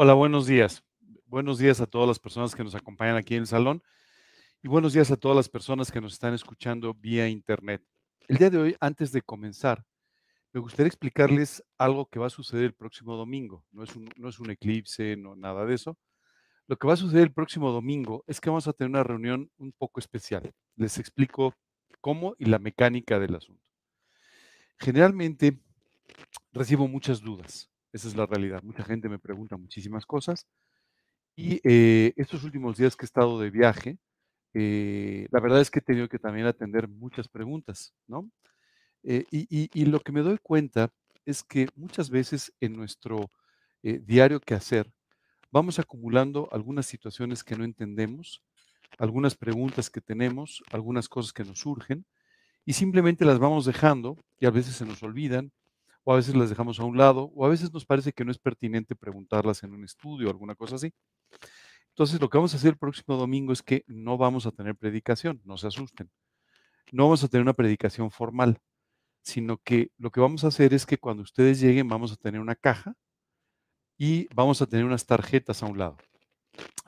Hola, buenos días. Buenos días a todas las personas que nos acompañan aquí en el salón y buenos días a todas las personas que nos están escuchando vía internet. El día de hoy, antes de comenzar, me gustaría explicarles algo que va a suceder el próximo domingo. No es un, no es un eclipse, no nada de eso. Lo que va a suceder el próximo domingo es que vamos a tener una reunión un poco especial. Les explico cómo y la mecánica del asunto. Generalmente recibo muchas dudas. Esa es la realidad. Mucha gente me pregunta muchísimas cosas. Y eh, estos últimos días que he estado de viaje, eh, la verdad es que he tenido que también atender muchas preguntas, ¿no? Eh, y, y, lo que me doy cuenta es que muchas veces en nuestro diario que hacer, vamos acumulando algunas situaciones que no entendemos, algunas preguntas que tenemos, algunas cosas que nos surgen, y simplemente las vamos dejando y a veces se nos olvidan o a veces las dejamos a un lado, o a veces nos parece que no es pertinente preguntarlas en un estudio o alguna cosa así. Entonces, lo que vamos a hacer el próximo domingo es que no vamos a tener predicación, no se asusten. No vamos a tener una predicación formal, sino que lo que vamos a hacer es que cuando ustedes lleguen vamos a tener una caja y vamos a tener unas tarjetas a un lado.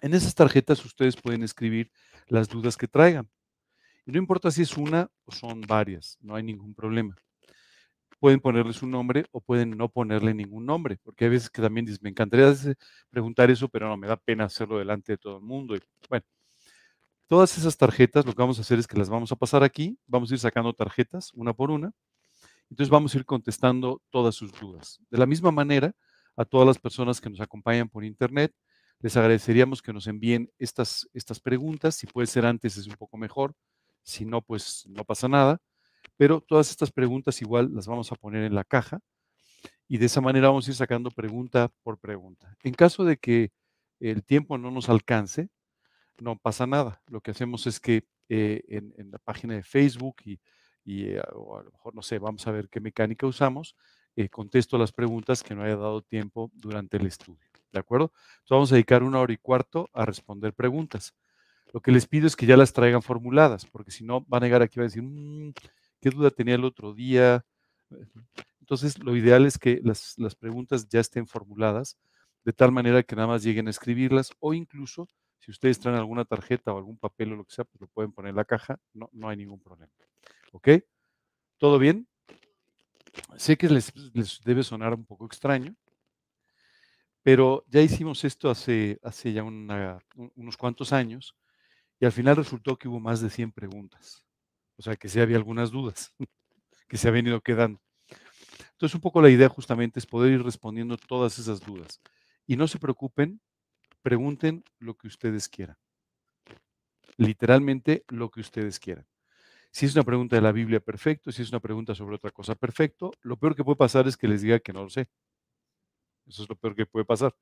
En esas tarjetas ustedes pueden escribir las dudas que traigan. Y no importa si es una o son varias, no hay ningún problema pueden ponerle su nombre o pueden no ponerle ningún nombre, porque hay veces que también me encantaría preguntar eso, pero no, me da pena hacerlo delante de todo el mundo. Y, bueno, todas esas tarjetas, lo que vamos a hacer es que las vamos a pasar aquí, vamos a ir sacando tarjetas una por una, entonces vamos a ir contestando todas sus dudas. De la misma manera, a todas las personas que nos acompañan por internet, les agradeceríamos que nos envíen estas, estas preguntas, si puede ser antes es un poco mejor, si no, pues no pasa nada. Pero todas estas preguntas igual las vamos a poner en la caja y de esa manera vamos a ir sacando pregunta por pregunta. En caso de que el tiempo no nos alcance, no pasa nada. Lo que hacemos es que eh, en, la página de Facebook y, eh, o a lo mejor, no sé, vamos a ver qué mecánica usamos, eh, contesto las preguntas que no haya dado tiempo durante el estudio. ¿De acuerdo? Entonces vamos a dedicar una hora y cuarto a responder preguntas. Lo que les pido es que ya las traigan formuladas, porque si no, van a llegar aquí y van a decir, mm, qué duda tenía el otro día. Entonces, lo ideal es que las, preguntas ya estén formuladas de tal manera que nada más lleguen a escribirlas o incluso si ustedes traen alguna tarjeta o algún papel o lo que sea, pues lo pueden poner en la caja, no, no hay ningún problema. ¿Ok? ¿Todo bien? Sé que les, debe sonar un poco extraño, pero ya hicimos esto hace, hace ya unos cuantos años y al final resultó que hubo más de 100 preguntas. O sea, que sí había algunas dudas que se habían ido quedando. Entonces, un poco la idea justamente es poder ir respondiendo todas esas dudas. Y no se preocupen, pregunten lo que ustedes quieran. Literalmente lo que ustedes quieran. Si es una pregunta de la Biblia, perfecto. Si es una pregunta sobre otra cosa, perfecto. Lo peor que puede pasar es que les diga que no lo sé. Eso es lo peor que puede pasar.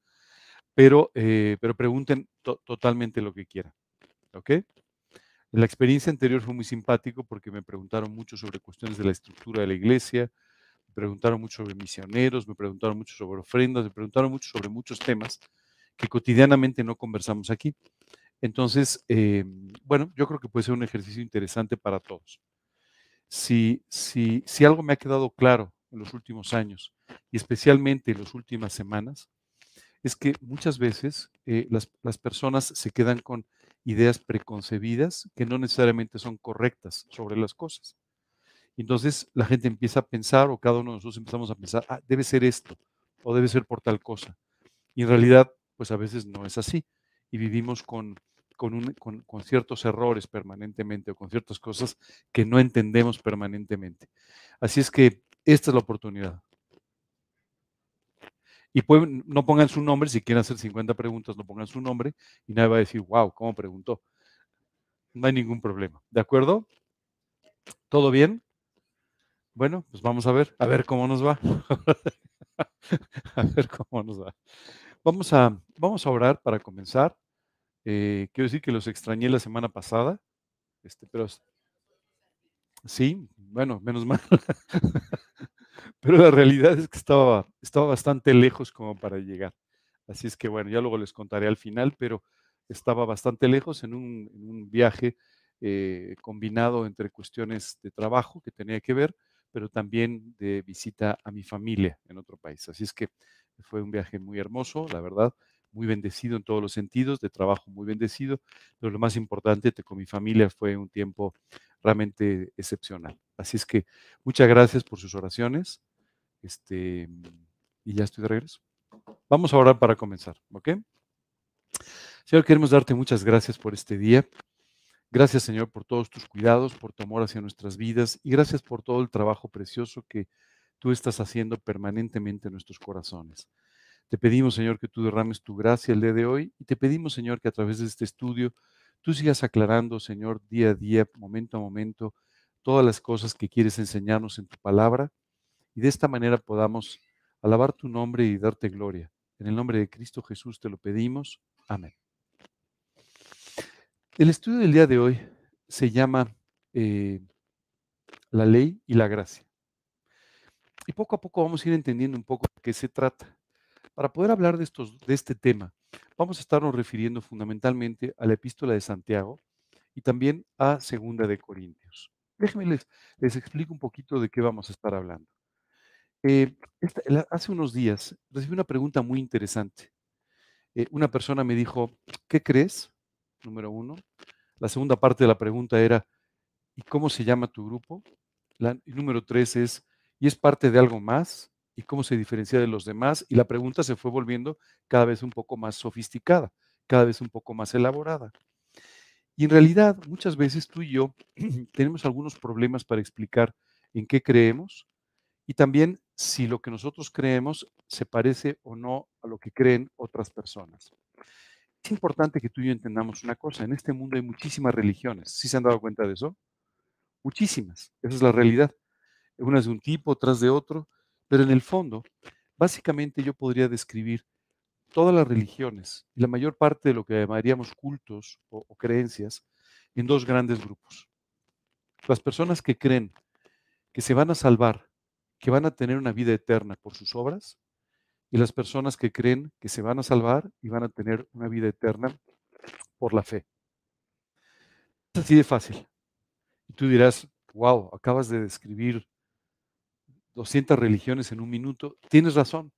Pero, eh, pero pregunten totalmente lo que quieran. ¿Ok? La experiencia anterior fue muy simpático porque me preguntaron mucho sobre cuestiones de la estructura de la iglesia, me preguntaron mucho sobre misioneros, me preguntaron mucho sobre ofrendas, me preguntaron mucho sobre muchos temas que cotidianamente no conversamos aquí. Entonces, eh, bueno, yo creo que puede ser un ejercicio interesante para todos. Si, si, si algo me ha quedado claro en los últimos años y especialmente en las últimas semanas, es que muchas veces eh, las, las personas se quedan con ideas preconcebidas que no necesariamente son correctas sobre las cosas. Entonces la gente empieza a pensar, o cada uno de nosotros empezamos a pensar, ah, debe ser esto, o debe ser por tal cosa. Y en realidad, pues a veces no es así. Y vivimos con, con, con ciertos errores permanentemente o con ciertas cosas que no entendemos permanentemente. Así es que esta es la oportunidad. Y pueden, no pongan su nombre, si quieren hacer 50 preguntas, no pongan su nombre y nadie va a decir, wow, ¿cómo preguntó? No hay ningún problema. ¿De acuerdo? ¿Todo bien? Bueno, pues vamos a ver, a ver cómo nos va. a ver cómo nos va. Vamos a, vamos a orar para comenzar. Eh, quiero decir que los extrañé la semana pasada, este, pero sí, bueno, menos mal. pero la realidad es que estaba, estaba bastante lejos como para llegar. Así es que bueno, ya luego les contaré al final, pero estaba bastante lejos en un, viaje eh, combinado entre cuestiones de trabajo que tenía que ver, pero también de visita a mi familia en otro país. Así es que fue un viaje muy hermoso, la verdad, muy bendecido en todos los sentidos, de trabajo muy bendecido, pero lo más importante, con mi familia fue un tiempo realmente excepcional. Así es que muchas gracias por sus oraciones. Este, y ya estoy de regreso. Vamos a orar para comenzar, ¿ok? Señor, queremos darte muchas gracias por este día. Gracias, Señor, por todos tus cuidados, por tu amor hacia nuestras vidas y gracias por todo el trabajo precioso que tú estás haciendo permanentemente en nuestros corazones. Te pedimos, Señor, que tú derrames tu gracia el día de hoy y te pedimos, Señor, que a través de este estudio tú sigas aclarando, Señor, día a día, momento a momento, todas las cosas que quieres enseñarnos en tu palabra y de esta manera podamos alabar tu nombre y darte gloria. En el nombre de Cristo Jesús te lo pedimos. Amén. El estudio del día de hoy se llama eh, La ley y la gracia. Y poco a poco vamos a ir entendiendo un poco de qué se trata. Para poder hablar de, estos, de este tema, vamos a estarnos refiriendo fundamentalmente a la epístola de Santiago y también a Segunda de Corintios. Déjenme les, les explico un poquito de qué vamos a estar hablando. Eh, hace unos días recibí una pregunta muy interesante. Eh, una persona me dijo, ¿qué crees? Número uno. La segunda parte de la pregunta era, ¿y cómo se llama tu grupo? Y número tres es, ¿y es parte de algo más? ¿Y cómo se diferencia de los demás? Y la pregunta se fue volviendo cada vez un poco más sofisticada, cada vez un poco más elaborada. Y en realidad, muchas veces tú y yo tenemos algunos problemas para explicar en qué creemos y también si lo que nosotros creemos se parece o no a lo que creen otras personas. Es importante que tú y yo entendamos una cosa. En este mundo hay muchísimas religiones. ¿Sí se han dado cuenta de eso? Muchísimas. Esa es la realidad. Unas de un tipo, otras de otro. Pero en el fondo, básicamente yo podría describir todas las religiones y la mayor parte de lo que llamaríamos cultos o, o creencias en dos grandes grupos. Las personas que creen que se van a salvar que van a tener una vida eterna por sus obras y las personas que creen que se van a salvar y van a tener una vida eterna por la fe. Es así de fácil. Y tú dirás, wow, acabas de describir 200 religiones en un minuto. Tienes razón.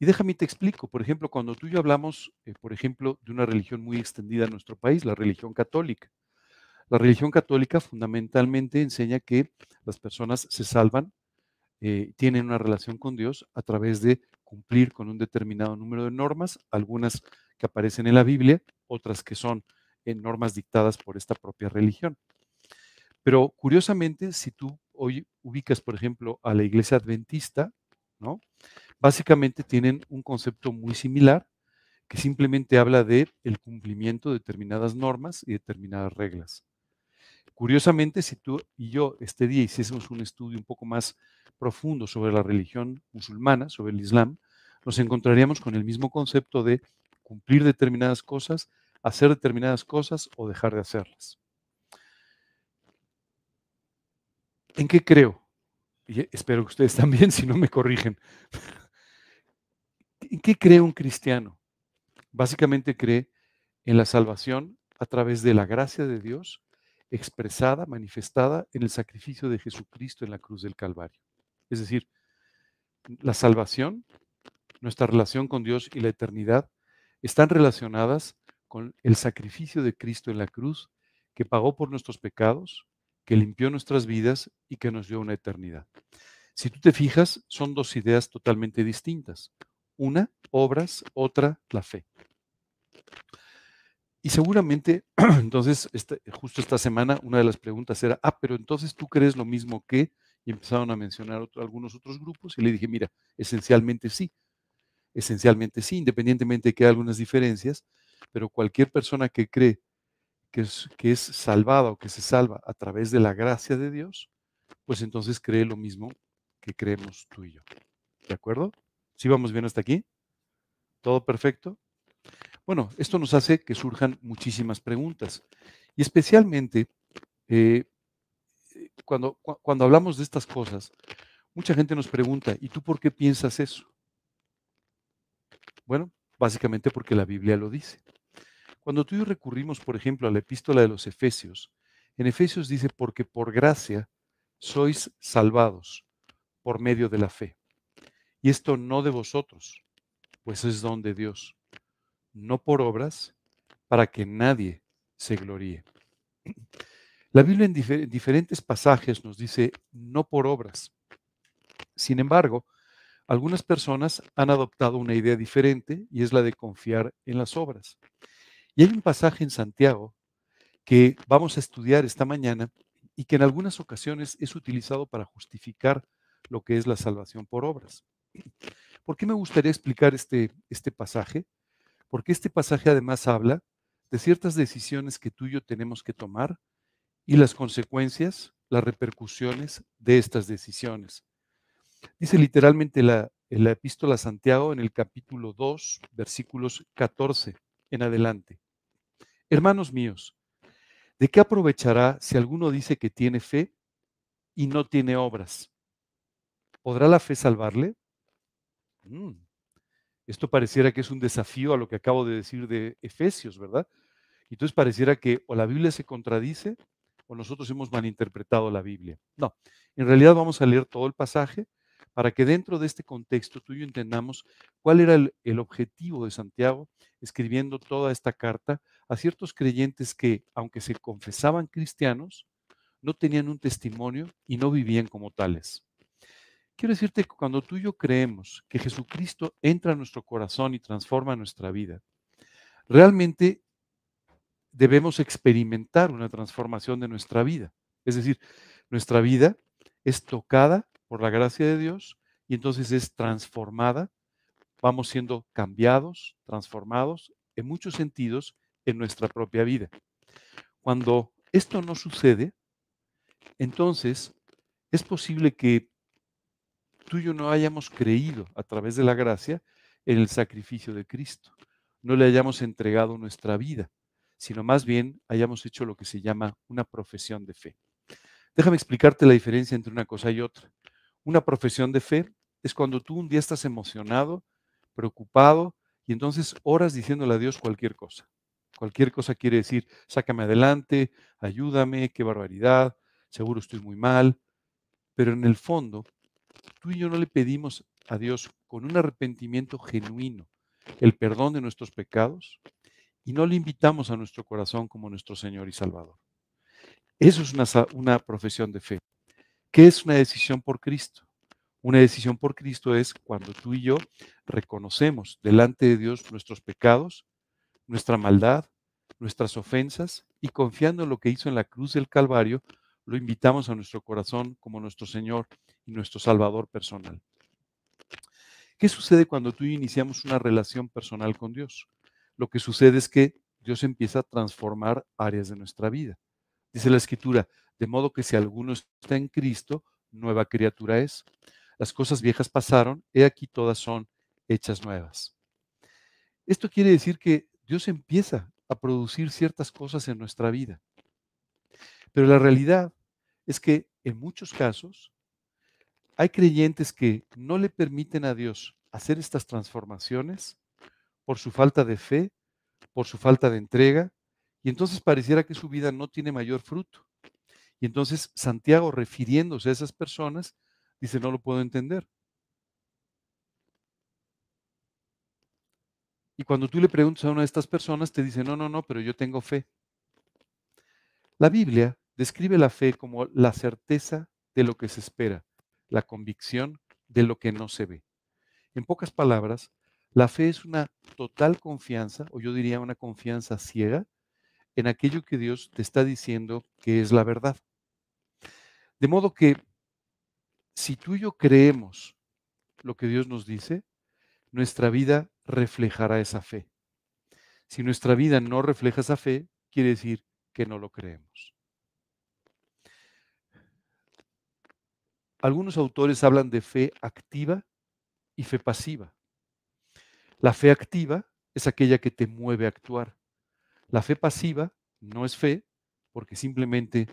Y déjame te explico. Por ejemplo, cuando tú y yo hablamos, eh, por ejemplo, de una religión muy extendida en nuestro país, la religión católica. La religión católica fundamentalmente enseña que las personas se salvan eh, tienen una relación con Dios a través de cumplir con un determinado número de normas, algunas que aparecen en la Biblia, otras que son en eh, normas dictadas por esta propia religión. Pero curiosamente, si tú hoy ubicas, por ejemplo, a la iglesia adventista, Básicamente tienen un concepto muy similar que simplemente habla de el cumplimiento de determinadas normas y determinadas reglas. Curiosamente, si tú y yo este día hiciésemos un estudio un poco más profundo sobre la religión musulmana, sobre el Islam, nos encontraríamos con el mismo concepto de cumplir determinadas cosas, hacer determinadas cosas o dejar de hacerlas. ¿En qué creo? Espero que ustedes también, si no me corrigen. ¿En qué cree un cristiano? Básicamente cree en la salvación a través de la gracia de Dios expresada, manifestada en el sacrificio de Jesucristo en la cruz del Calvario. Es decir, la salvación, nuestra relación con Dios y la eternidad están relacionadas con el sacrificio de Cristo en la cruz, que pagó por nuestros pecados, que limpió nuestras vidas y que nos dio una eternidad. Si tú te fijas, son dos ideas totalmente distintas. Una, obras, otra, la fe. Y seguramente, entonces, este, justo esta semana, una de las preguntas era, ah, pero entonces tú crees lo mismo que, y empezaron a mencionar algunos otros grupos y le dije, mira, esencialmente sí, esencialmente sí, independientemente de que haya algunas diferencias, pero cualquier persona que cree que es, que es salvada o que se salva a través de la gracia de Dios, pues entonces cree lo mismo que creemos tú y yo. ¿De acuerdo? ¿Sí vamos bien hasta aquí? ¿Todo perfecto? Bueno, esto nos hace que surjan muchísimas preguntas y especialmente eh, cuando, cuando hablamos de estas cosas, mucha gente nos pregunta, ¿y tú por qué piensas eso? Bueno, básicamente porque la Biblia lo dice. Cuando tú y yo recurrimos, por ejemplo, a la epístola de los Efesios, en Efesios dice, porque por gracia sois salvados por medio de la fe. Y esto no de vosotros, pues es don de Dios, no por obras, para que nadie se gloríe. La Biblia en diferentes pasajes nos dice no por obras. Sin embargo, algunas personas han adoptado una idea diferente y es la de confiar en las obras. Y hay un pasaje en Santiago que vamos a estudiar esta mañana y que en algunas ocasiones es utilizado para justificar lo que es la salvación por obras. ¿Por qué me gustaría explicar este, este pasaje? Porque este pasaje además habla de ciertas decisiones que tú y yo tenemos que tomar y las consecuencias, las repercusiones de estas decisiones. Dice literalmente la, la epístola a Santiago en el capítulo 2, versículos 14 en adelante. Hermanos míos, ¿de qué aprovechará si alguno dice que tiene fe y no tiene obras? ¿Podrá la fe salvarle? Mm, esto pareciera que es un desafío a lo que acabo de decir de Efesios, ¿verdad? Entonces pareciera que o la Biblia se contradice o nosotros hemos malinterpretado la Biblia. No, en realidad vamos a leer todo el pasaje para que dentro de este contexto tú y yo entendamos cuál era el, el, objetivo de Santiago escribiendo toda esta carta a ciertos creyentes que, aunque se confesaban cristianos, no tenían un testimonio y no vivían como tales. Quiero decirte que cuando tú y yo creemos que Jesucristo entra a nuestro corazón y transforma nuestra vida, realmente debemos experimentar una transformación de nuestra vida. Es decir, nuestra vida es tocada por la gracia de Dios y entonces es transformada. Vamos siendo cambiados, transformados en muchos sentidos en nuestra propia vida. Cuando esto no sucede, entonces es posible que tú y yo no hayamos creído a través de la gracia en el sacrificio de Cristo, no le hayamos entregado nuestra vida, sino más bien hayamos hecho lo que se llama una profesión de fe. Déjame explicarte la diferencia entre una cosa y otra. Una profesión de fe es cuando tú un día estás emocionado, preocupado, y entonces oras diciéndole a Dios cualquier cosa. Cualquier cosa quiere decir, sácame adelante, ayúdame, qué barbaridad, seguro estoy muy mal. Pero en el fondo, tú y yo no le pedimos a Dios con un arrepentimiento genuino el perdón de nuestros pecados y no le invitamos a nuestro corazón como nuestro Señor y Salvador. Eso es una, una profesión de fe. ¿Qué es una decisión por Cristo? Una decisión por Cristo es cuando tú y yo reconocemos delante de Dios nuestros pecados, nuestra maldad, nuestras ofensas y confiando en lo que hizo en la cruz del Calvario, lo invitamos a nuestro corazón como nuestro Señor y nuestro Salvador personal. ¿Qué sucede cuando tú y yo iniciamos una relación personal con Dios? Lo que sucede es que Dios empieza a transformar áreas de nuestra vida. Dice la Escritura, de modo que si alguno está en Cristo, nueva criatura es. Las cosas viejas pasaron, he aquí todas son hechas nuevas. Esto quiere decir que Dios empieza a producir ciertas cosas en nuestra vida. Pero la realidad es que en muchos casos hay creyentes que no le permiten a Dios hacer estas transformaciones por su falta de fe, por su falta de entrega, y entonces pareciera que su vida no tiene mayor fruto. Y entonces Santiago, refiriéndose a esas personas, dice, no lo puedo entender. Y cuando tú le preguntas a una de estas personas, te dice, no, no, no, pero yo tengo fe. La Biblia describe la fe como la certeza de lo que se espera, la convicción de lo que no se ve. En pocas palabras, la fe es una total confianza, o yo diría una confianza ciega, en aquello que Dios te está diciendo que es la verdad. De modo que si tú y yo creemos lo que Dios nos dice, nuestra vida reflejará esa fe. Si nuestra vida no refleja esa fe, quiere decir que no lo creemos. Algunos autores hablan de fe activa y fe pasiva. La fe activa es aquella que te mueve a actuar. La fe pasiva no es fe porque simplemente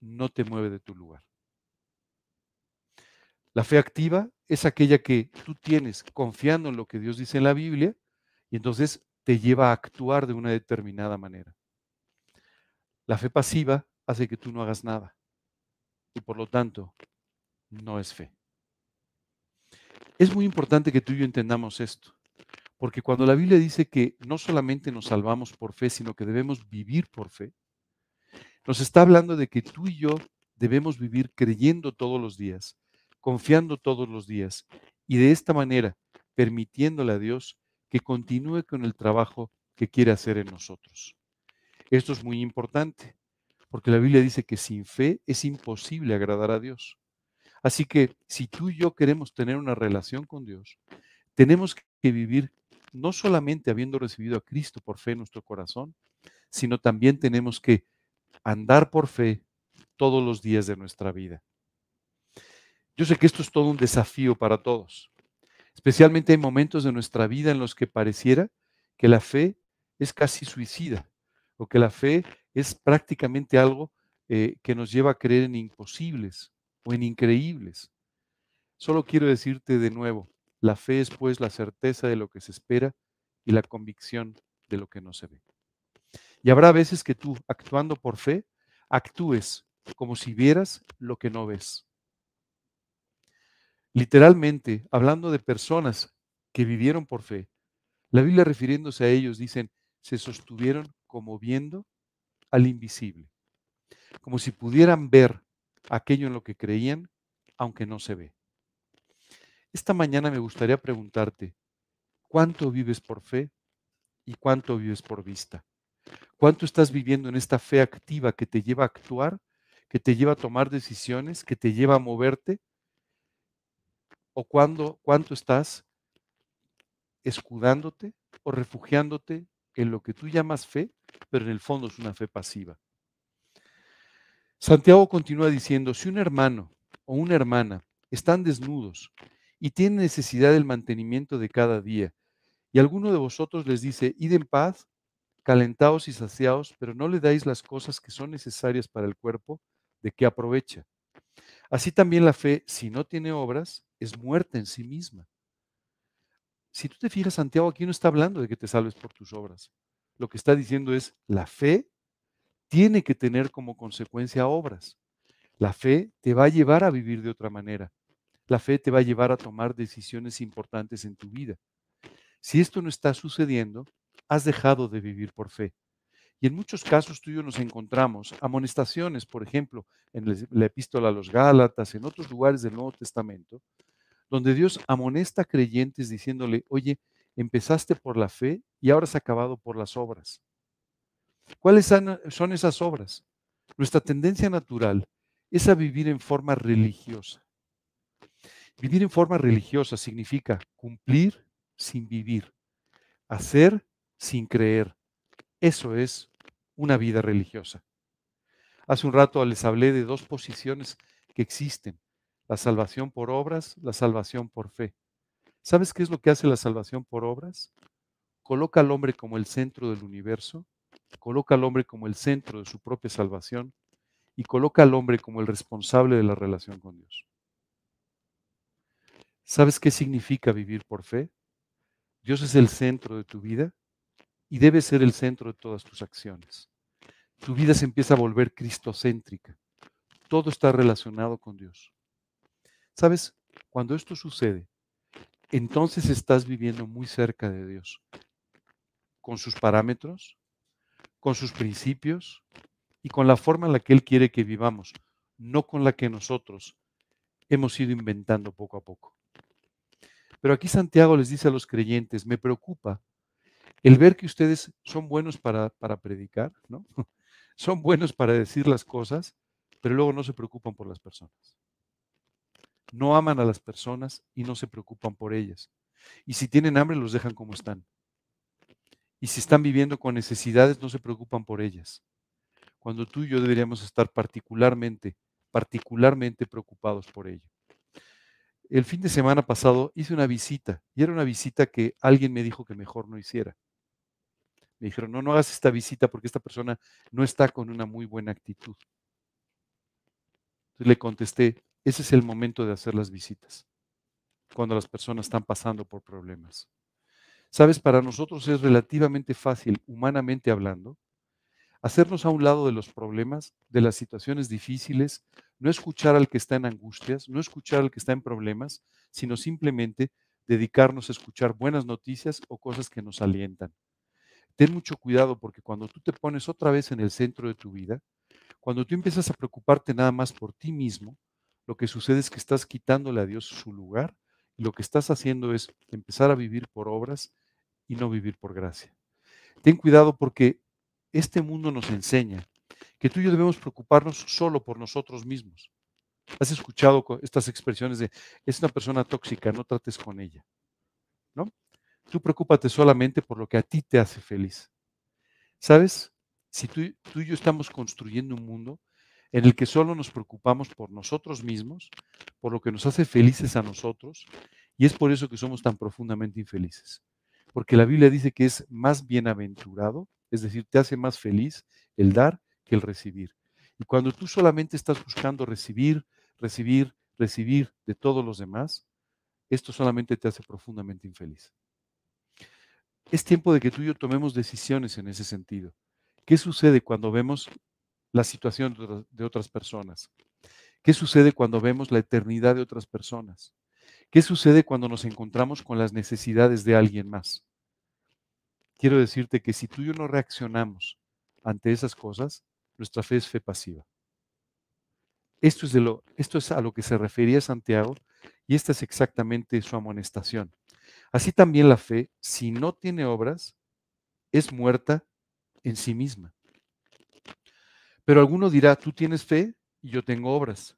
no te mueve de tu lugar. La fe activa es aquella que tú tienes confiando en lo que Dios dice en la Biblia y entonces te lleva a actuar de una determinada manera. La fe pasiva hace que tú no hagas nada y por lo tanto no es fe. Es muy importante que tú y yo entendamos esto, Porque cuando la Biblia dice que no solamente nos salvamos por fe, sino que debemos vivir por fe, nos está hablando de que tú y yo debemos vivir creyendo todos los días, confiando todos los días y de esta manera permitiéndole a Dios que continúe con el trabajo que quiere hacer en nosotros. Esto es muy importante, porque la Biblia dice que sin fe es imposible agradar a Dios. Así que si tú y yo queremos tener una relación con Dios, tenemos que vivir no solamente habiendo recibido a Cristo por fe en nuestro corazón, sino también tenemos que andar por fe todos los días de nuestra vida. Yo sé que esto es todo un desafío para todos. Especialmente hay momentos de nuestra vida en los que pareciera que la fe es casi suicida o que la fe es prácticamente algo eh, que nos lleva a creer en imposibles o en increíbles. Solo quiero decirte de nuevo, la fe es pues la certeza de lo que se espera y la convicción de lo que no se ve. Y habrá veces que tú, actuando por fe, actúes como si vieras lo que no ves. Literalmente, hablando de personas que vivieron por fe, la Biblia refiriéndose a ellos dicen, se sostuvieron como viendo al invisible, como si pudieran ver aquello en lo que creían, aunque no se ve. Esta mañana me gustaría preguntarte, ¿cuánto vives por fe y cuánto vives por vista? ¿Cuánto estás viviendo en esta fe activa que te lleva a actuar, que te lleva a tomar decisiones, que te lleva a moverte? ¿O cuándo, cuánto estás escudándote o refugiándote en lo que tú llamas fe, pero en el fondo es una fe pasiva? Santiago continúa diciendo, si un hermano o una hermana están desnudos y tienen necesidad del mantenimiento de cada día. Y alguno de vosotros les dice, id en paz, calentaos y saciaos, pero no le dais las cosas que son necesarias para el cuerpo, ¿de qué aprovecha? Así también la fe, si no tiene obras, es muerta en sí misma. Si tú te fijas, Santiago aquí no está hablando de que te salves por tus obras. Lo que está diciendo es, la fe tiene que tener como consecuencia obras. La fe te va a llevar a vivir de otra manera. La fe te va a llevar a tomar decisiones importantes en tu vida. Si esto no está sucediendo, has dejado de vivir por fe. Y en muchos casos yo nos encontramos amonestaciones, por ejemplo, en la epístola a los Gálatas, en otros lugares del Nuevo Testamento, donde Dios amonesta a creyentes diciéndole, oye, empezaste por la fe y ahora has acabado por las obras. ¿Cuáles son esas obras? Nuestra tendencia natural es a vivir en forma religiosa. Vivir en forma religiosa significa cumplir sin vivir, hacer sin creer. Eso es una vida religiosa. Hace un rato les hablé de dos posiciones que existen, la salvación por obras, la salvación por fe. ¿Sabes qué es lo que hace la salvación por obras? Coloca al hombre como el centro del universo, coloca al hombre como el centro de su propia salvación y coloca al hombre como el responsable de la relación con Dios. ¿Sabes qué significa vivir por fe? Dios es el centro de tu vida y debe ser el centro de todas tus acciones. Tu vida se empieza a volver cristocéntrica. Todo está relacionado con Dios. ¿Sabes? Cuando esto sucede, entonces estás viviendo muy cerca de Dios, con sus parámetros, con sus principios y con la forma en la que Él quiere que vivamos, no con la que nosotros hemos ido inventando poco a poco. Pero aquí Santiago les dice a los creyentes, me preocupa el ver que ustedes son buenos para, predicar, ¿no? Son buenos para decir las cosas, pero luego no se preocupan por las personas. No aman a las personas y no se preocupan por ellas. Y si tienen hambre, los dejan como están. Y si están viviendo con necesidades, no se preocupan por ellas. Cuando tú y yo deberíamos estar particularmente, particularmente preocupados por ello el fin de semana pasado hice una visita y era una visita que alguien me dijo que mejor no hiciera. Me dijeron, no, no hagas esta visita porque esta persona no está con una muy buena actitud. Entonces le contesté, ese es el momento de hacer las visitas, cuando las personas están pasando por problemas. Sabes, para nosotros es relativamente fácil, humanamente hablando, hacernos a un lado de los problemas, de las situaciones difíciles, no escuchar al que está en angustias, no escuchar al que está en problemas, sino simplemente dedicarnos a escuchar buenas noticias o cosas que nos alientan. Ten mucho cuidado porque cuando tú te pones otra vez en el centro de tu vida, cuando tú empiezas a preocuparte nada más por ti mismo, lo que sucede es que estás quitándole a Dios su lugar y lo que estás haciendo es empezar a vivir por obras y no vivir por gracia. Ten cuidado porque este mundo nos enseña que tú y yo debemos preocuparnos solo por nosotros mismos. ¿Has escuchado estas expresiones de es una persona tóxica, no trates con ella? ¿No? Tú preocúpate solamente por lo que a ti te hace feliz. ¿Sabes? Si tú, tú y yo estamos construyendo un mundo en el que solo nos preocupamos por nosotros mismos, por lo que nos hace felices a nosotros, y es por eso que somos tan profundamente infelices. Porque la Biblia dice que es más bienaventurado, es decir, te hace más feliz el dar que el recibir. Y cuando tú solamente estás buscando recibir, recibir, recibir de todos los demás, esto solamente te hace profundamente infeliz. Es tiempo de que tú y yo tomemos decisiones en ese sentido. ¿Qué sucede cuando vemos la situación de otras personas? ¿Qué sucede cuando vemos la eternidad de otras personas? ¿Qué sucede cuando nos encontramos con las necesidades de alguien más? Quiero decirte que si tú y yo no reaccionamos ante esas cosas, nuestra fe es fe pasiva. Esto es, de lo, esto es a lo que se refería Santiago y esta es exactamente su amonestación. Así también la fe, si no tiene obras, es muerta en sí misma. Pero alguno dirá, tú tienes fe y yo tengo obras.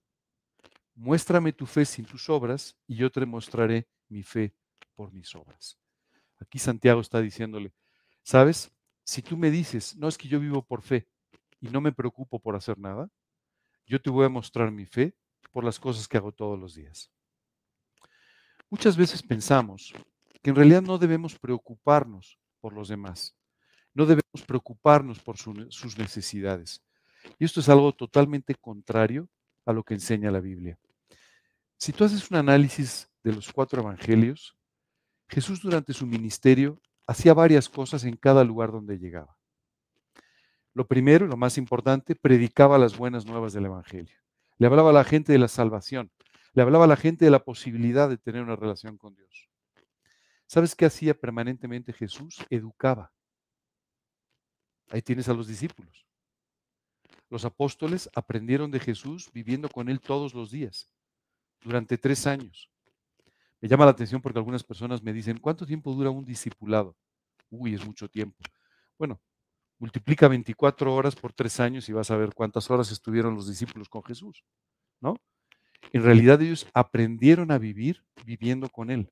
Muéstrame tu fe sin tus obras y yo te mostraré mi fe por mis obras. Aquí Santiago está diciéndole, ¿sabes? Si tú me dices, no es que yo vivo por fe y no me preocupo por hacer nada, yo te voy a mostrar mi fe por las cosas que hago todos los días. Muchas veces pensamos que en realidad no debemos preocuparnos por los demás, no debemos preocuparnos por sus necesidades. Y esto es algo totalmente contrario a lo que enseña la Biblia. Si tú haces un análisis de los cuatro evangelios, Jesús durante su ministerio hacía varias cosas en cada lugar donde llegaba. Lo primero, lo más importante, predicaba las buenas nuevas del Evangelio. Le hablaba a la gente de la salvación. Le hablaba a la gente de la posibilidad de tener una relación con Dios. ¿Sabes qué hacía permanentemente Jesús? Educaba. Ahí tienes a los discípulos. Los apóstoles aprendieron de Jesús viviendo con él todos los días, durante tres años. Me llama la atención porque algunas personas me dicen, ¿cuánto tiempo dura un discipulado? Uy, es mucho tiempo. Bueno, multiplica 24 horas por tres años y vas a ver cuántas horas estuvieron los discípulos con Jesús, ¿no? En realidad ellos aprendieron a vivir viviendo con Él.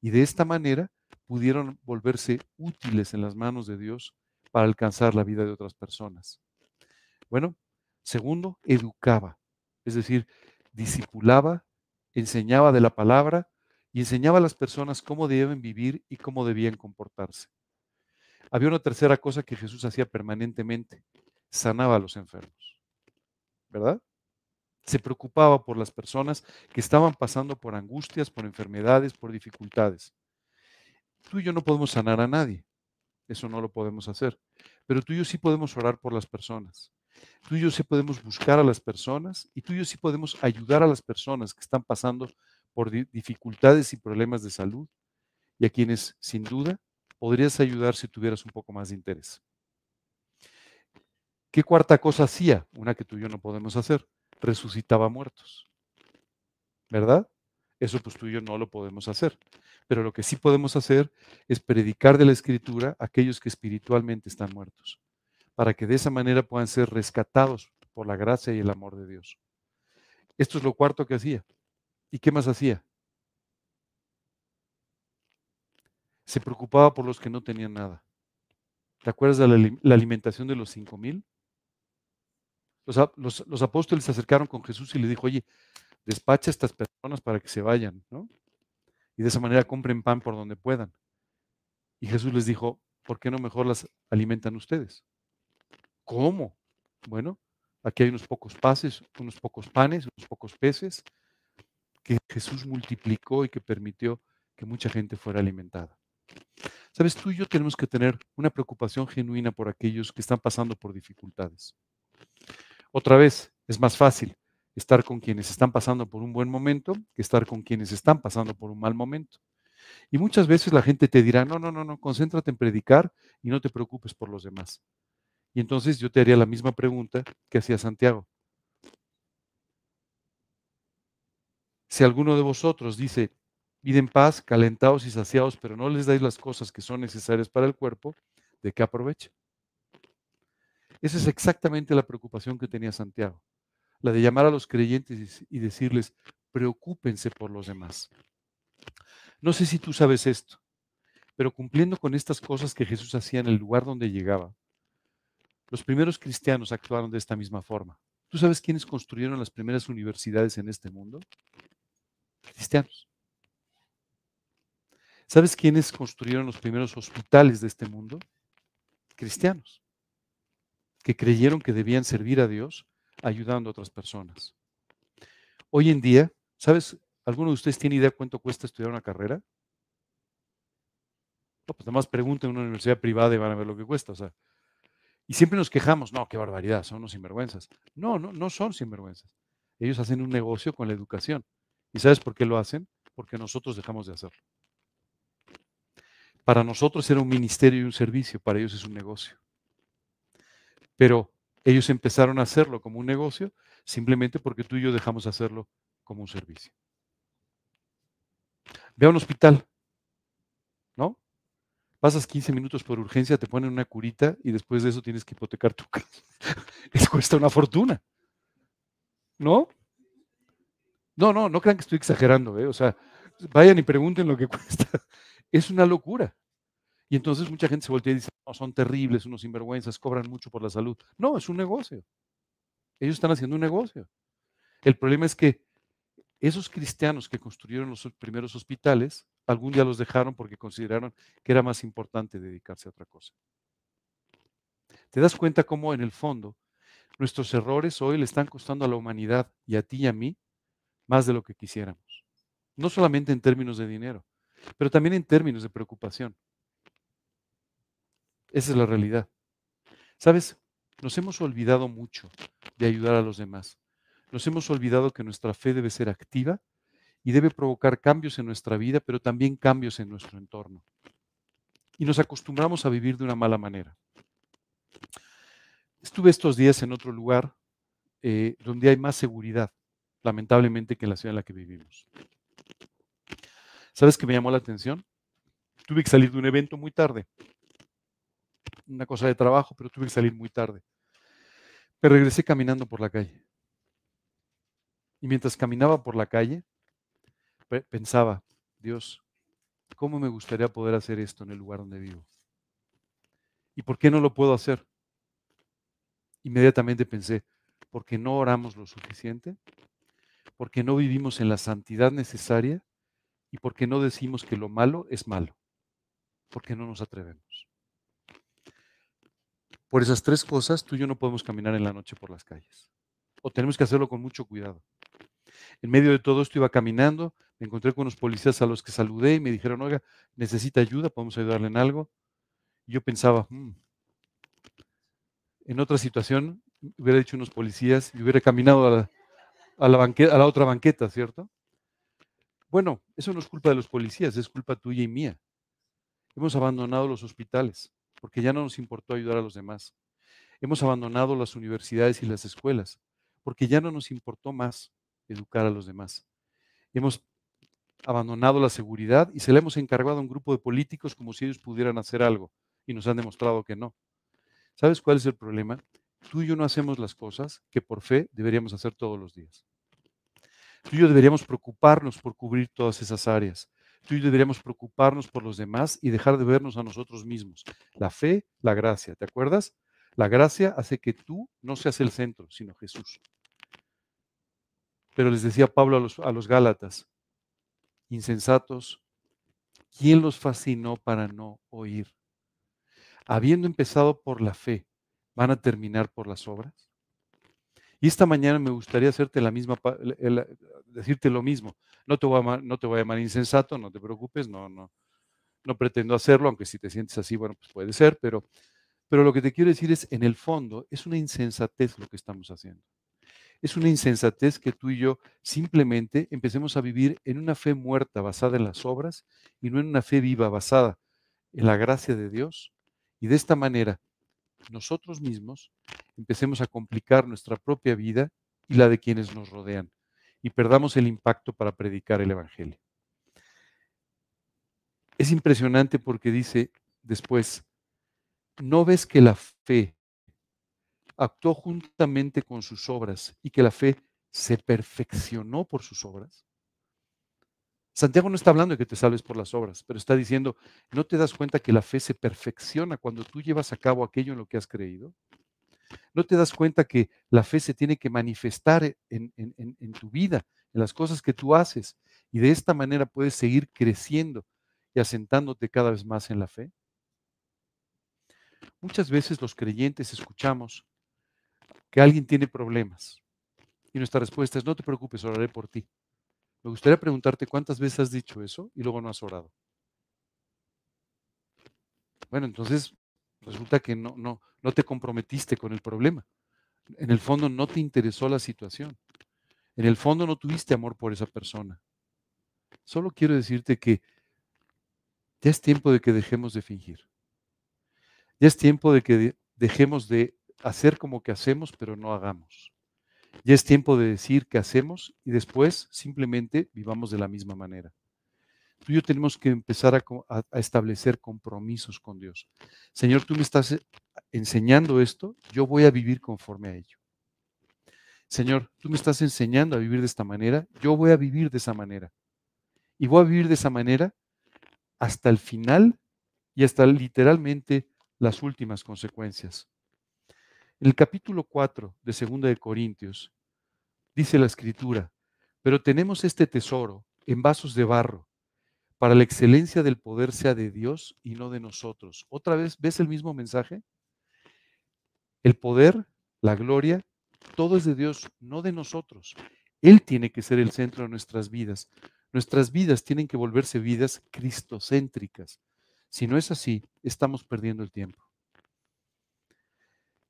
Y de esta manera pudieron volverse útiles en las manos de Dios para alcanzar la vida de otras personas. Bueno, segundo, educaba, es decir, discipulaba, enseñaba de la palabra y enseñaba a las personas cómo deben vivir y cómo debían comportarse. Había una tercera cosa que Jesús hacía permanentemente, sanaba a los enfermos, ¿verdad? Se preocupaba por las personas que estaban pasando por angustias, por enfermedades, por dificultades. Tú y yo no podemos sanar a nadie, eso no lo podemos hacer, pero tú y yo sí podemos orar por las personas. Tú y yo sí podemos buscar a las personas y tú y yo sí podemos ayudar a las personas que están pasando por dificultades y problemas de salud y a quienes sin duda podrías ayudar si tuvieras un poco más de interés. ¿Qué cuarta cosa hacía? Una que tú y yo no podemos hacer. Resucitaba muertos. ¿Verdad? Eso pues tú y yo no lo podemos hacer. Pero lo que sí podemos hacer es predicar de la escritura a aquellos que espiritualmente están muertos para que de esa manera puedan ser rescatados por la gracia y el amor de Dios. Esto es lo cuarto que hacía. ¿Y qué más hacía? Se preocupaba por los que no tenían nada. ¿Te acuerdas de la, alimentación de los cinco mil? Los, los, apóstoles se acercaron con Jesús y le dijo, oye, despacha a estas personas para que se vayan, ¿no? Y de esa manera compren pan por donde puedan. Y Jesús les dijo, ¿por qué no mejor las alimentan ustedes? ¿Cómo? Bueno, aquí hay unos pocos pases, unos pocos panes, unos pocos peces que Jesús multiplicó y que permitió que mucha gente fuera alimentada. Sabes, tú y yo tenemos que tener una preocupación genuina por aquellos que están pasando por dificultades. Otra vez, es más fácil estar con quienes están pasando por un buen momento que estar con quienes están pasando por un mal momento. Y muchas veces la gente te dirá, no, no, no, no, concéntrate en predicar y no te preocupes por los demás. Y entonces yo te haría la misma pregunta que hacía Santiago. Si alguno de vosotros dice, id en paz, calentados y saciados, pero no les dais las cosas que son necesarias para el cuerpo, ¿de qué aprovecha? Esa es exactamente la preocupación que tenía Santiago, la de llamar a los creyentes y decirles, preocúpense por los demás. No sé si tú sabes esto, pero cumpliendo con estas cosas que Jesús hacía en el lugar donde llegaba, los primeros cristianos actuaron de esta misma forma. ¿Tú sabes quiénes construyeron las primeras universidades en este mundo? Cristianos. ¿Sabes quiénes construyeron los primeros hospitales de este mundo? Cristianos, que creyeron que debían servir a Dios ayudando a otras personas. Hoy en día, ¿sabes? ¿Alguno de ustedes tiene idea cuánto cuesta estudiar una carrera? No, pues nada más pregunten en una universidad privada y van a ver lo que cuesta. O sea, y siempre nos quejamos, no, qué barbaridad, son unos sinvergüenzas. No, no, no son sinvergüenzas. Ellos hacen un negocio con la educación. ¿Y sabes por qué lo hacen? Porque nosotros dejamos de hacerlo. Para nosotros era un ministerio y un servicio, para ellos es un negocio. Pero ellos empezaron a hacerlo como un negocio simplemente porque tú y yo dejamos de hacerlo como un servicio. Ve a un hospital, ¿no? Pasas 15 minutos por urgencia, te ponen una curita y después de eso tienes que hipotecar tu casa. Les cuesta una fortuna. ¿No? No, no, no crean que estoy exagerando, ¿eh? O sea, vayan y pregunten lo que cuesta. Es una locura. Y entonces mucha gente se voltea y dice, no, son terribles, unos sinvergüenzas, cobran mucho por la salud. No, es un negocio. Ellos están haciendo un negocio. El problema es que esos cristianos que construyeron los primeros hospitales, algún día los dejaron porque consideraron que era más importante dedicarse a otra cosa. ¿Te das cuenta cómo en el fondo nuestros errores hoy le están costando a la humanidad y a ti y a mí más de lo que quisiéramos? No solamente en términos de dinero, pero también en términos de preocupación. Esa es la realidad. ¿Sabes? Nos hemos olvidado mucho de ayudar a los demás. Nos hemos olvidado que nuestra fe debe ser activa y debe provocar cambios en nuestra vida, pero también cambios en nuestro entorno. Y nos acostumbramos a vivir de una mala manera. Estuve estos días en otro lugar eh, donde hay más seguridad, lamentablemente, que en la ciudad en la que vivimos. ¿Sabes qué me llamó la atención? Tuve que salir de un evento muy tarde. Una cosa de trabajo, pero tuve que salir muy tarde. Pero regresé caminando por la calle. Y mientras caminaba por la calle, pensaba, Dios, ¿cómo me gustaría poder hacer esto en el lugar donde vivo? ¿Y por qué no lo puedo hacer? Inmediatamente pensé, porque no oramos lo suficiente, porque no vivimos en la santidad necesaria y porque no decimos que lo malo es malo, porque no nos atrevemos. Por esas tres cosas, tú y yo no podemos caminar en la noche por las calles. O tenemos que hacerlo con mucho cuidado. En medio de todo esto iba caminando, me encontré con unos policías a los que saludé y me dijeron, oiga, necesita ayuda, podemos ayudarle en algo. Y yo pensaba, hmm, en otra situación hubiera dicho unos policías y hubiera caminado a la, a la, a la otra banqueta, ¿cierto? Bueno, eso no es culpa de los policías, es culpa tuya y mía. Hemos abandonado los hospitales porque ya no nos importó ayudar a los demás. Hemos abandonado las universidades y las escuelas porque ya no nos importó más educar a los demás. Hemos abandonado la seguridad y se le hemos encargado a un grupo de políticos como si ellos pudieran hacer algo y nos han demostrado que no. ¿Sabes cuál es el problema? Tú y yo no hacemos las cosas que por fe deberíamos hacer todos los días. Tú y yo deberíamos preocuparnos por cubrir todas esas áreas. Tú y yo deberíamos preocuparnos por los demás y dejar de vernos a nosotros mismos. La fe, la gracia, ¿te acuerdas? La gracia hace que tú no seas el centro, sino Jesús. Pero les decía Pablo a los, a los Gálatas, insensatos, ¿quién los fascinó para no oír? Habiendo empezado por la fe, ¿van a terminar por las obras? Y esta mañana me gustaría hacerte la misma, decirte lo mismo. No te, voy a, no te voy a llamar insensato, no te preocupes, no, no, no pretendo hacerlo, aunque si te sientes así, bueno, pues puede ser, pero, pero lo que te quiero decir es, en el fondo, es una insensatez lo que estamos haciendo. es una insensatez que tú y yo simplemente empecemos a vivir en una fe muerta basada en las obras y no en una fe viva basada en la gracia de Dios. Y de esta manera, nosotros mismos empecemos a complicar nuestra propia vida y la de quienes nos rodean y perdamos el impacto para predicar el Evangelio. Es impresionante porque dice después, ¿no ves que la fe actuó juntamente con sus obras y que la fe se perfeccionó por sus obras? Santiago no está hablando de que te salves por las obras, pero está diciendo, ¿no te das cuenta que la fe se perfecciona cuando tú llevas a cabo aquello en lo que has creído? ¿No te das cuenta que la fe se tiene que manifestar en, en tu vida, en las cosas que tú haces? Y de esta manera puedes seguir creciendo y asentándote cada vez más en la fe. Muchas veces los creyentes escuchamos que alguien tiene problemas y nuestra respuesta es, no te preocupes, oraré por ti. Me gustaría preguntarte cuántas veces has dicho eso y luego no has orado. Bueno, entonces resulta que no, no, no te comprometiste con el problema. En el fondo no te interesó la situación. En el fondo no tuviste amor por esa persona. Solo quiero decirte que ya es tiempo de que dejemos de fingir. Ya es tiempo de que dejemos de hacer como que hacemos, pero no hagamos. Ya es tiempo de decir qué hacemos y después simplemente vivamos de la misma manera. Tú y yo tenemos que empezar a, establecer compromisos con Dios. Señor, tú me estás eh, enseñando esto, yo voy a vivir conforme a ello. Señor, tú me estás enseñando a vivir de esta manera, yo voy a vivir de esa manera. Y voy a vivir de esa manera hasta el final y hasta literalmente las últimas consecuencias. El capítulo 4 de Segunda de Corintios dice la escritura, pero tenemos este tesoro en vasos de barro, para la excelencia del poder sea de Dios y no de nosotros. Otra vez, ¿ves el mismo mensaje? El poder, la gloria, todo es de Dios, no de nosotros. Él tiene que ser el centro de nuestras vidas. Nuestras vidas tienen que volverse vidas cristocéntricas. Si no es así, estamos perdiendo el tiempo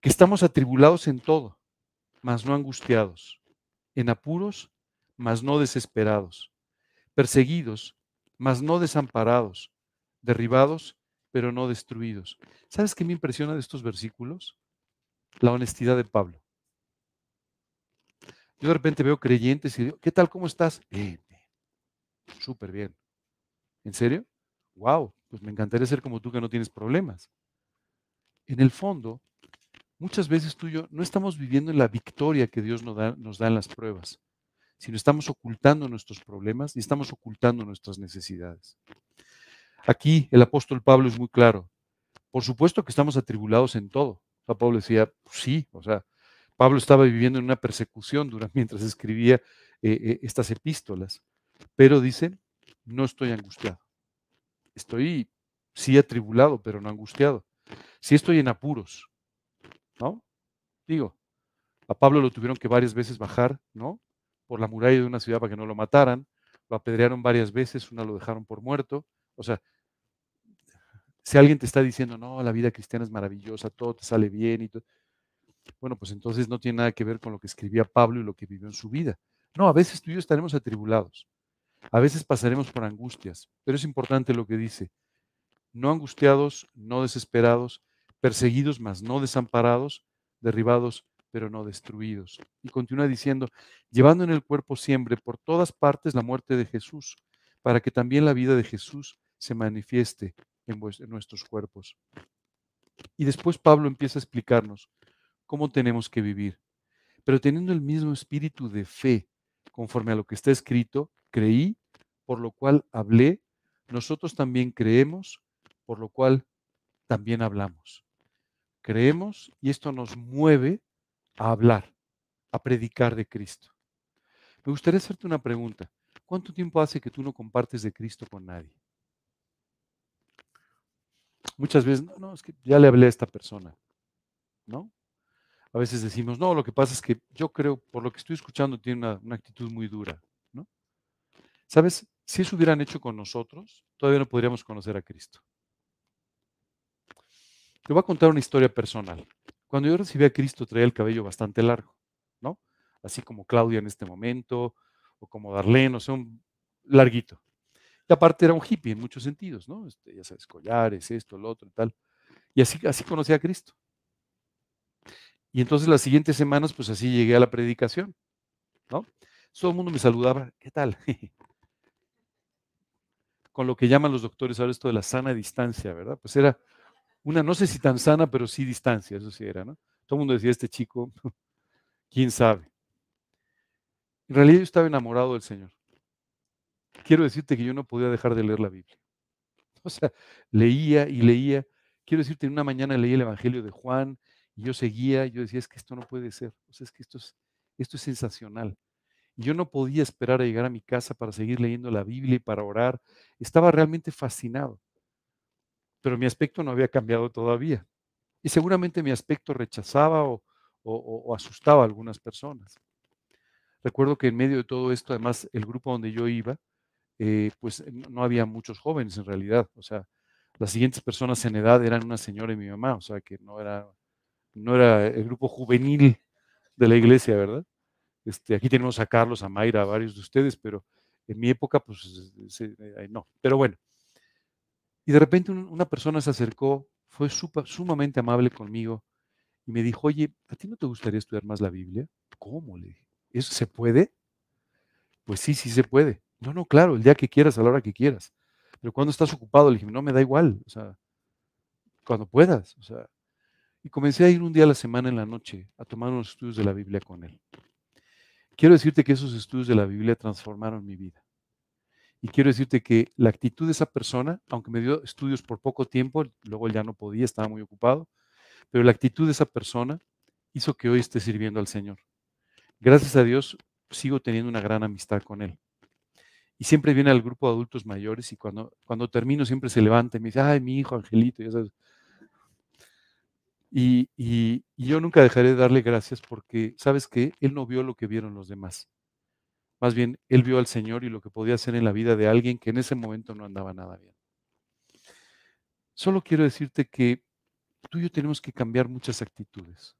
que estamos atribulados en todo, mas no angustiados, en apuros, mas no desesperados, perseguidos, mas no desamparados, derribados, pero no destruidos. ¿Sabes qué me impresiona de estos versículos? La honestidad de Pablo. Yo de repente veo creyentes y digo, ¿qué tal? ¿Cómo estás? Bien, bien. Súper bien. ¿En serio? Wow, pues me encantaría ser como tú que no tienes problemas. En el fondo, muchas veces tú y yo no estamos viviendo en la victoria que Dios nos da, en las pruebas, sino estamos ocultando nuestros problemas y estamos ocultando nuestras necesidades. Aquí el apóstol Pablo es muy claro. Por supuesto que estamos atribulados en todo. Pablo decía, pues sí, o sea, Pablo estaba viviendo en una persecución durante, mientras escribía eh, eh, estas epístolas, pero dice, no estoy angustiado. Estoy sí atribulado, pero no angustiado. Sí estoy en apuros, ¿no? Digo, a Pablo lo tuvieron que varias veces bajar, ¿no? Por la muralla de una ciudad para que no lo mataran, lo apedrearon varias veces, una lo dejaron por muerto. O sea, si alguien te está diciendo, no, la vida cristiana es maravillosa, todo te sale bien y todo, bueno, pues entonces no tiene nada que ver con lo que escribía Pablo y lo que vivió en su vida. No, a veces tú y yo estaremos atribulados, a veces pasaremos por angustias, pero es importante lo que dice, no angustiados, no desesperados, perseguidos mas no desamparados, derribados pero no destruidos. Y continúa diciendo, llevando en el cuerpo siempre por todas partes la muerte de Jesús, para que también la vida de Jesús se manifieste en, nuestros cuerpos. Y después Pablo empieza a explicarnos cómo tenemos que vivir, pero teniendo el mismo espíritu de fe, conforme a lo que está escrito, creí, por lo cual hablé, nosotros también creemos, por lo cual también hablamos creemos y esto nos mueve a hablar, a predicar de Cristo. Me gustaría hacerte una pregunta. ¿Cuánto tiempo hace que tú no compartes de Cristo con nadie? Muchas veces, no, no, es que ya le hablé a esta persona, ¿no? A veces decimos, no, lo que pasa es que yo creo, por lo que estoy escuchando, tiene una, una actitud muy dura, ¿no? ¿Sabes? Si eso hubieran hecho con nosotros, todavía no podríamos conocer a Cristo. Te voy a contar una historia personal. Cuando yo recibí a Cristo traía el cabello bastante largo, ¿no? así como Claudia en este momento, o como Darlene, o sea, un larguito. Y aparte era un hippie en muchos sentidos, ¿no? Este, ya sabes, collares, esto, lo otro y tal. Y así, así conocí a Cristo. Y entonces las siguientes semanas, pues así llegué a la predicación, ¿no? Todo el mundo me saludaba, ¿qué tal? Con lo que llaman los doctores ahora esto de la sana distancia, ¿verdad? Pues era una, no sé si tan sana, pero sí distancia, eso sí era, ¿no? Todo el mundo decía, este chico, quién sabe. En realidad yo estaba enamorado del Señor. Quiero decirte que yo no podía dejar de leer la Biblia. O sea, leía y leía. Quiero decirte, en una mañana leí el Evangelio de Juan y yo seguía, yo decía, es que esto no puede ser. O sea, es que esto es, esto es sensacional. Yo no podía esperar a llegar a mi casa para seguir leyendo la Biblia y para orar. Estaba realmente fascinado. Pero mi aspecto no había cambiado todavía. Y seguramente mi aspecto rechazaba o, asustaba a algunas personas. Recuerdo que en medio de todo esto, además, el grupo donde yo iba, eh, pues no había muchos jóvenes en realidad. O sea, las siguientes personas en edad eran una señora y mi mamá, o sea que no era, no era el grupo juvenil de la iglesia, ¿verdad? Este, aquí tenemos a Carlos, a Mayra, a varios de ustedes, pero en mi época, pues eh, no. Pero bueno. Y de repente una persona se acercó, fue sumamente amable conmigo y me dijo, oye, ¿a ti no te gustaría estudiar más la Biblia? ¿Cómo? Le dije. ¿Eso se puede? Pues sí, sí se puede. No, no, claro, el día que quieras, a la hora que quieras. Pero cuando estás ocupado, le dije, no, me da igual, o sea, cuando puedas, o sea. Y comencé a ir un día a la semana en la noche a tomar unos estudios de la Biblia con él. Quiero decirte que esos estudios de la Biblia transformaron mi vida. Y quiero decirte que la actitud de esa persona, aunque me dio estudios por poco tiempo, luego ya no podía, estaba muy ocupado, pero la actitud de esa persona hizo que hoy esté sirviendo al Señor gracias a Dios sigo teniendo una gran amistad con él. Y siempre viene al grupo de adultos mayores y cuando, cuando termino siempre se levanta y me dice, ay, mi hijo Angelito, ya sabes. Y, y, yo nunca dejaré de darle gracias porque, ¿sabes qué? Él no vio lo que vieron los demás. Más bien, él vio al Señor y lo que podía hacer en la vida de alguien que en ese momento no andaba nada bien. Solo quiero decirte que tú y yo tenemos que cambiar muchas actitudes.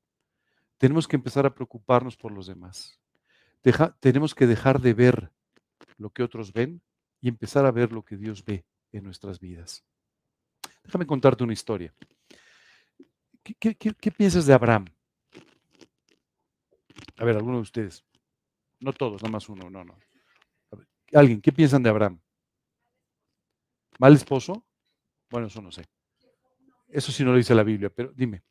Tenemos que empezar a preocuparnos por los demás. tenemos que dejar de ver lo que otros ven y empezar a ver lo que Dios ve en nuestras vidas. Déjame contarte una historia. ¿Qué, piensas de Abraham? A ver, alguno de ustedes. No todos, nada más uno, no, no. Alguien, ¿qué piensan de Abraham? ¿Mal esposo? Bueno, eso no sé. Eso sí no lo dice la Biblia, pero dime.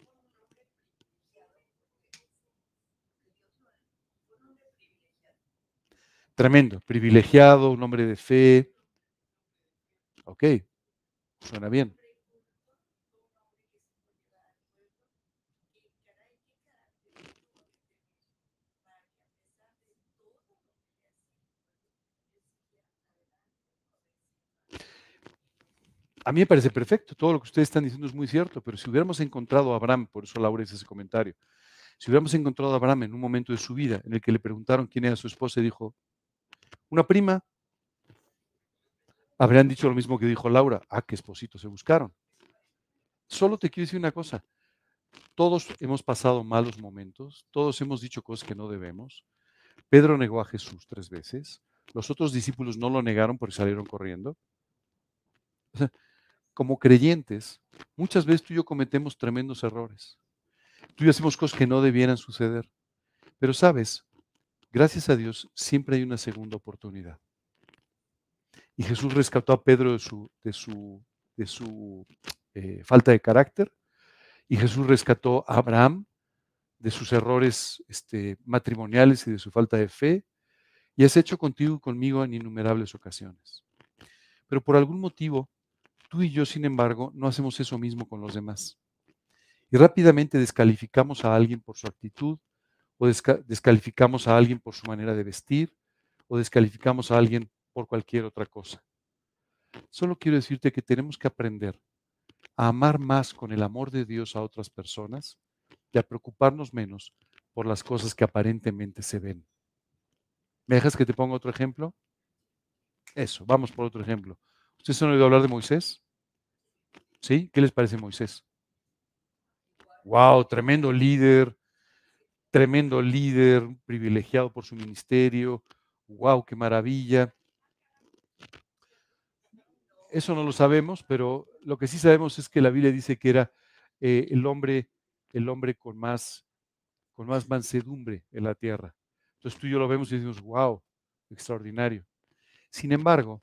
Tremendo, privilegiado, un hombre de fe. Ok, suena bien. A mí me parece perfecto, todo lo que ustedes están diciendo es muy cierto, pero si hubiéramos encontrado a Abraham, por eso Laura hizo ese comentario, si hubiéramos encontrado a Abraham en un momento de su vida en el que le preguntaron quién era su esposa y dijo, una prima, habrían dicho lo mismo que dijo Laura, ah, qué esposito se buscaron. Solo te quiero decir una cosa, todos hemos pasado malos momentos, todos hemos dicho cosas que no debemos. Pedro negó a Jesús tres veces, los otros discípulos no lo negaron porque salieron corriendo. Como creyentes, muchas veces tú y yo cometemos tremendos errores. Tú y yo hacemos cosas que no debieran suceder. Pero sabes, Gracias a Dios, siempre hay una segunda oportunidad. Y Jesús rescató a Pedro de su, de su, de su eh, falta de carácter. Y Jesús rescató a Abraham de sus errores este, matrimoniales y de su falta de fe. Y has hecho contigo y conmigo en innumerables ocasiones. Pero por algún motivo, tú y yo, sin embargo, no hacemos eso mismo con los demás. Y rápidamente descalificamos a alguien por su actitud, o descalificamos a alguien por su manera de vestir, o descalificamos a alguien por cualquier otra cosa. Solo quiero decirte que tenemos que aprender a amar más con el amor de Dios a otras personas y a preocuparnos menos por las cosas que aparentemente se ven. ¿Me dejas que te ponga otro ejemplo? Eso, vamos por otro ejemplo. ¿Ustedes han oído hablar de Moisés? ¿Sí? ¿Qué les parece Moisés? Wow, tremendo líder, tremendo líder, privilegiado por su ministerio, wow, qué maravilla. Eso no lo sabemos, pero lo que sí sabemos es que la Biblia dice que era eh, el hombre, el hombre con más, con más mansedumbre en la tierra. Entonces tú y yo lo vemos y decimos, wow, extraordinario. Sin embargo,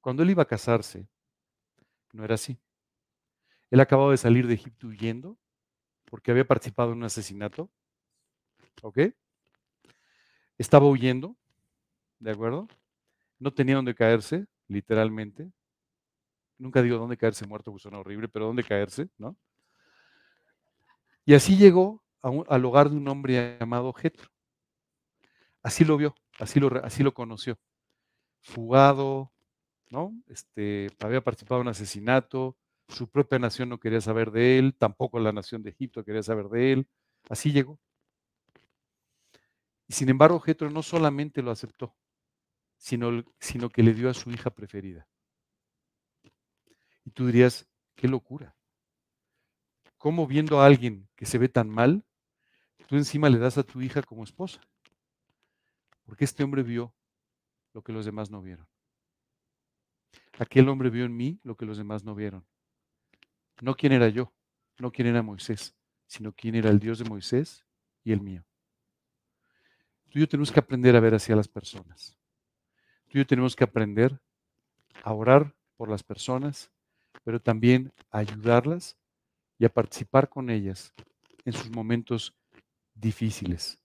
cuando él iba a casarse, no era así. Él acababa de salir de Egipto huyendo porque había participado en un asesinato. ¿Ok? Estaba huyendo, ¿de acuerdo? No tenía dónde caerse, literalmente. Nunca digo dónde caerse muerto, porque suena horrible, pero dónde caerse, ¿no? Y así llegó al hogar de un hombre llamado Jetro. Así lo vio, así lo, así lo conoció. Fugado, ¿no? Este, había participado en un asesinato, su propia nación no quería saber de él, tampoco la nación de Egipto quería saber de él. Así llegó. Y sin embargo, Jetro no solamente lo aceptó, sino, sino que le dio a su hija preferida. Y tú dirías, qué locura. ¿Cómo viendo a alguien que se ve tan mal, tú encima le das a tu hija como esposa? Porque este hombre vio lo que los demás no vieron. Aquel hombre vio en mí lo que los demás no vieron. No quién era yo, no quién era Moisés, sino quién era el Dios de Moisés y el mío. Tú y yo tenemos que aprender a ver hacia las personas. Tú y yo tenemos que aprender a orar por las personas, pero también a ayudarlas y a participar con ellas en sus momentos difíciles.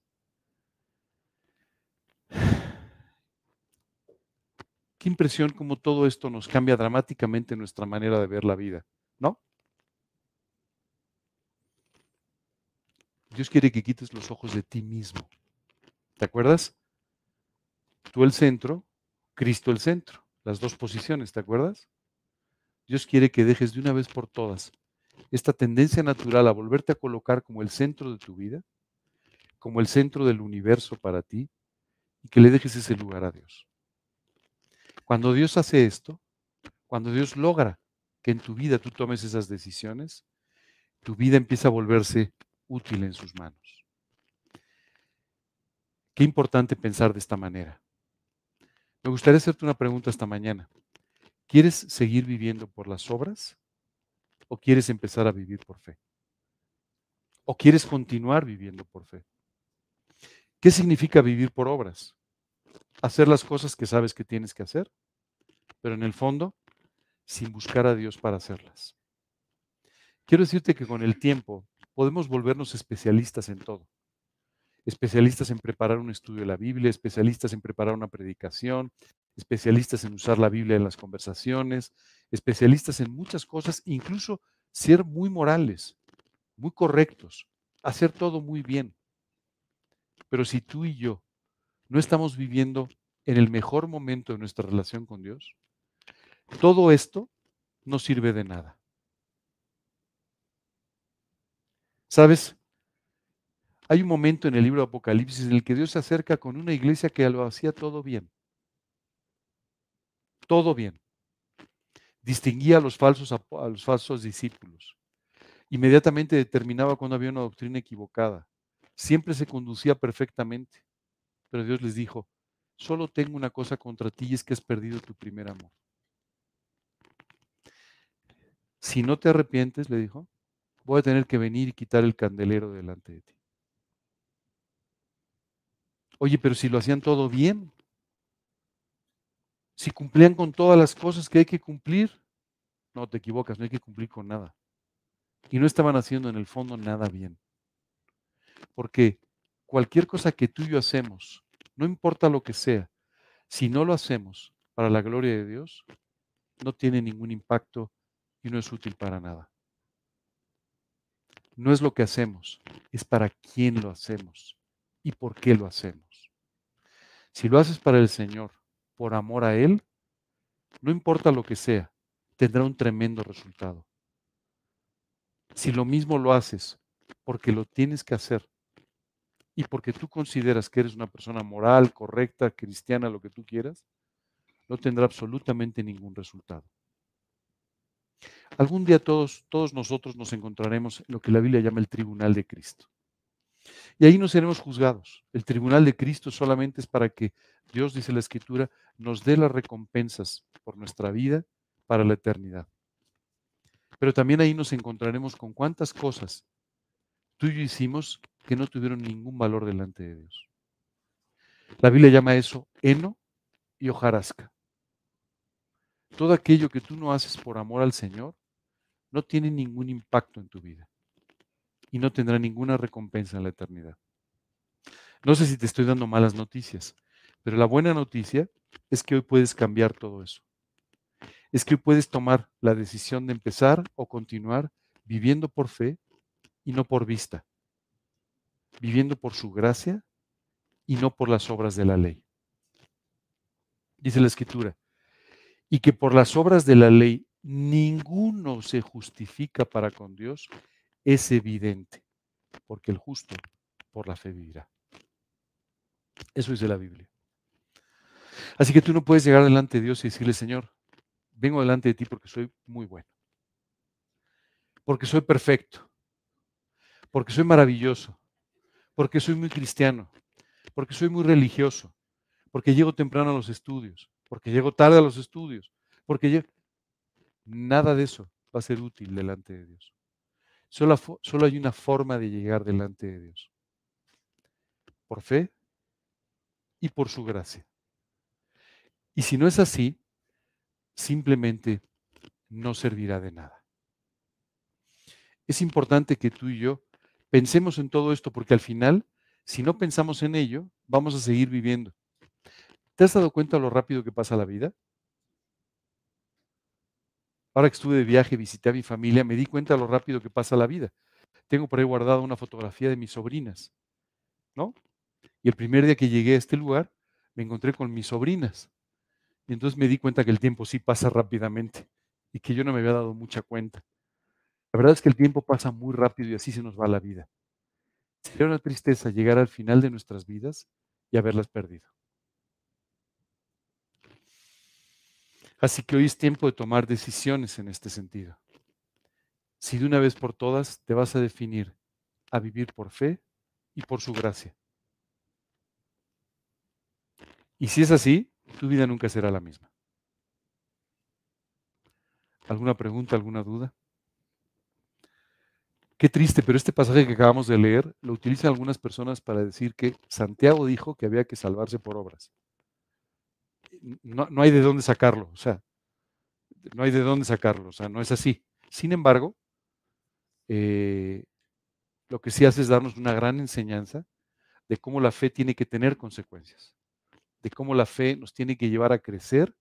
Qué impresión como todo esto nos cambia dramáticamente nuestra manera de ver la vida, ¿no? Dios quiere que quites los ojos de ti mismo. ¿Te acuerdas? Tú el centro, Cristo el centro. Las dos posiciones, ¿te acuerdas? Dios quiere que dejes de una vez por todas esta tendencia natural a volverte a colocar como el centro de tu vida, como el centro del universo para ti, y que le dejes ese lugar a Dios. Cuando Dios hace esto, cuando Dios logra que en tu vida tú tomes esas decisiones, tu vida empieza a volverse útil en sus manos. Qué importante pensar de esta manera. Me gustaría hacerte una pregunta esta mañana. ¿Quieres seguir viviendo por las obras o quieres empezar a vivir por fe? ¿O quieres continuar viviendo por fe? ¿Qué significa vivir por obras? hacer las cosas que sabes que tienes que hacer, pero en el fondo, sin buscar a Dios para hacerlas. Quiero decirte que con el tiempo podemos volvernos especialistas en todo. Especialistas en preparar un estudio de la Biblia, especialistas en preparar una predicación, especialistas en usar la Biblia en las conversaciones, especialistas en muchas cosas, incluso ser muy morales, muy correctos, hacer todo muy bien. Pero si tú y yo no estamos viviendo en el mejor momento de nuestra relación con Dios, todo esto no sirve de nada. ¿Sabes? Hay un momento en el libro de Apocalipsis en el que Dios se acerca con una iglesia que lo hacía todo bien. Todo bien. Distinguía a los falsos, los falsos discípulos. Inmediatamente determinaba cuando había una doctrina equivocada. Siempre se conducía perfectamente. Pero Dios les dijo, solo tengo una cosa contra ti y es que has perdido tu primer amor. Si no te arrepientes, le dijo, voy a tener que venir y quitar el candelero delante de ti. Oye, pero si lo hacían todo bien, si cumplían con todas las cosas que hay que cumplir, no te equivocas, no hay que cumplir con nada. Y no estaban haciendo en el fondo nada bien. Porque cualquier cosa que tú y yo hacemos no importa lo que sea, si no lo hacemos para la gloria de Dios, no tiene ningún impacto y no es útil para nada. No es lo que hacemos, es para quién lo hacemos y por qué lo hacemos. Si lo haces para el Señor, por amor a Él, no importa lo que sea, tendrá un tremendo resultado. Si lo mismo lo haces porque lo tienes que hacer y porque tú consideras que eres una persona moral, correcta, cristiana, lo que tú quieras, no tendrá absolutamente ningún resultado. Algún día todos, todos nosotros nos encontraremos en lo que la Biblia llama el tribunal de Cristo. Y ahí no seremos juzgados. El tribunal de Cristo solamente es para que Dios, dice la Escritura, nos dé las recompensas por nuestra vida para la eternidad. Pero también ahí nos encontraremos con cuántas cosas tú y yo hicimos que no tuvieron ningún valor delante de Dios. La Biblia llama eso heno y hojarasca. Todo aquello que tú no haces por amor al Señor no tiene ningún impacto en tu vida y no tendrá ninguna recompensa en la eternidad. No sé si te estoy dando malas noticias, pero la buena noticia es que hoy puedes cambiar todo eso. Es que hoy puedes tomar la decisión de empezar o continuar viviendo por fe y no por vista, viviendo por su gracia y no por las obras de la ley. Dice la escritura, y que por las obras de la ley ninguno se justifica para con Dios, es evidente, porque el justo por la fe vivirá. Eso dice la Biblia. Así que tú no puedes llegar delante de Dios y decirle, Señor, vengo delante de ti porque soy muy bueno, porque soy perfecto, porque soy maravilloso, porque soy muy cristiano, porque soy muy religioso, porque llego temprano a los estudios, porque llego tarde a los estudios, porque llego... Nada de eso va a ser útil delante de Dios. Solo, solo hay una forma de llegar delante de Dios. Por fe y por su gracia. Y si no es así, simplemente no servirá de nada. Es importante que tú y yo pensemos en todo esto porque al final, si no pensamos en ello, vamos a seguir viviendo. ¿Te has dado cuenta lo rápido que pasa la vida? Ahora que estuve de viaje, visité a mi familia, me di cuenta de lo rápido que pasa la vida. Tengo por ahí guardada una fotografía de mis sobrinas, ¿no? Y el primer día que llegué a este lugar, me encontré con mis sobrinas. Y entonces me di cuenta que el tiempo sí pasa rápidamente y que yo no me había dado mucha cuenta. La verdad es que el tiempo pasa muy rápido y así se nos va la vida. Sería una tristeza llegar al final de nuestras vidas y haberlas perdido. Así que hoy es tiempo de tomar decisiones en este sentido. Si de una vez por todas te vas a definir a vivir por fe y por su gracia. Y si es así, tu vida nunca será la misma. ¿Alguna pregunta, alguna duda? Qué triste, pero este pasaje que acabamos de leer lo utilizan algunas personas para decir que Santiago dijo que había que salvarse por obras no, hay de dónde sacarlo, o sea, no hay de dónde sacarlo, o sea, no es así. Sin embargo, eh, lo que sí hace es darnos una gran enseñanza de cómo la fe tiene que tener consecuencias, de cómo la fe nos tiene que llevar a crecer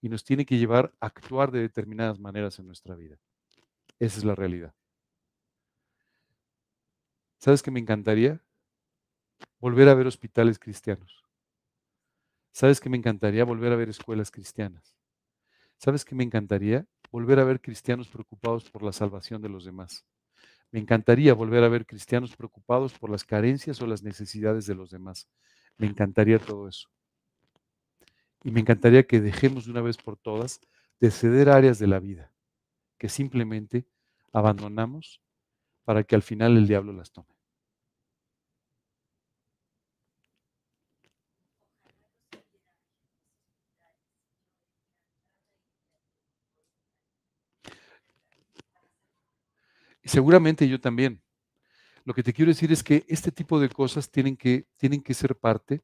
y nos tiene que llevar a actuar de determinadas maneras en nuestra vida. Esa es la realidad. ¿Sabes qué me encantaría? Volver a ver hospitales cristianos. ¿Sabes que me encantaría volver a ver escuelas cristianas? ¿Sabes que me encantaría volver a ver cristianos preocupados por la salvación de los demás? Me encantaría volver a ver cristianos preocupados por las carencias o las necesidades de los demás. Me encantaría todo eso. Y me encantaría que dejemos de una vez por todas de ceder áreas de la vida que simplemente abandonamos para que al final el diablo las tome. Seguramente yo también. Lo que te quiero decir es que este tipo de cosas tienen que, tienen que ser parte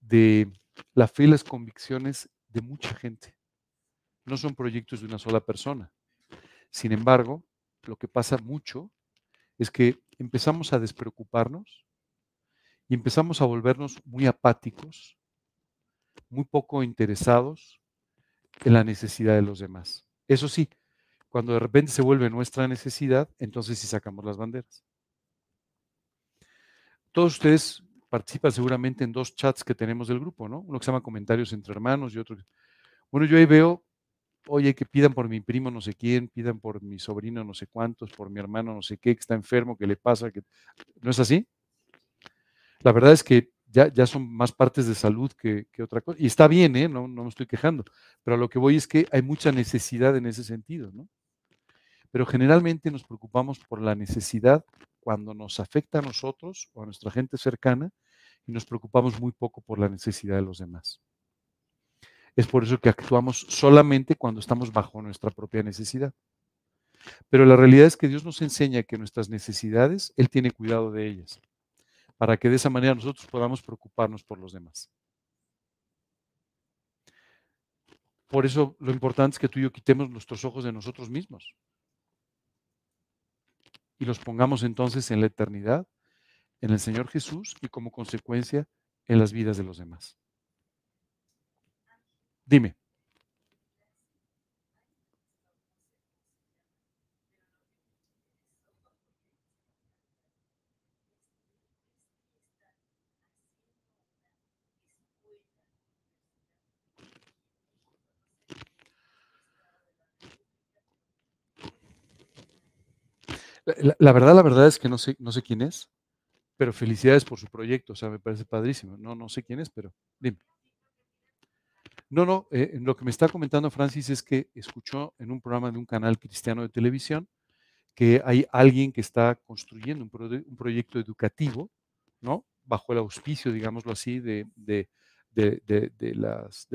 de la fe y las convicciones de mucha gente. No son proyectos de una sola persona. Sin embargo, lo que pasa mucho es que empezamos a despreocuparnos y empezamos a volvernos muy apáticos, muy poco interesados en la necesidad de los demás. Eso sí, cuando de repente se vuelve nuestra necesidad, entonces sí sacamos las banderas. Todos ustedes participan seguramente en dos chats que tenemos del grupo, ¿no? Uno que se llama comentarios entre hermanos y otro. Bueno, yo ahí veo, oye, que pidan por mi primo no sé quién, pidan por mi sobrino no sé cuántos, por mi hermano no sé qué, que está enfermo, que le pasa, que... ¿No es así? La verdad es que ya, ya son más partes de salud que, que otra cosa. Y está bien, ¿eh? No, no me estoy quejando. Pero a lo que voy es que hay mucha necesidad en ese sentido, ¿no? Pero generalmente nos preocupamos por la necesidad cuando nos afecta a nosotros o a nuestra gente cercana y nos preocupamos muy poco por la necesidad de los demás. Es por eso que actuamos solamente cuando estamos bajo nuestra propia necesidad. Pero la realidad es que Dios nos enseña que nuestras necesidades, Él tiene cuidado de ellas, para que de esa manera nosotros podamos preocuparnos por los demás. Por eso lo importante es que tú y yo quitemos nuestros ojos de nosotros mismos y los pongamos entonces en la eternidad, en el Señor Jesús y como consecuencia en las vidas de los demás. Dime. La, verdad, la verdad es que no sé, no sé quién es, pero felicidades por su proyecto, o sea, me parece padrísimo. No, no sé quién es, pero dime. No, no, eh, lo que me está comentando Francis es que escuchó en un programa de un canal cristiano de televisión que hay alguien que está construyendo un, proyecto educativo, ¿no? Bajo el auspicio, digámoslo así, de, de, de, de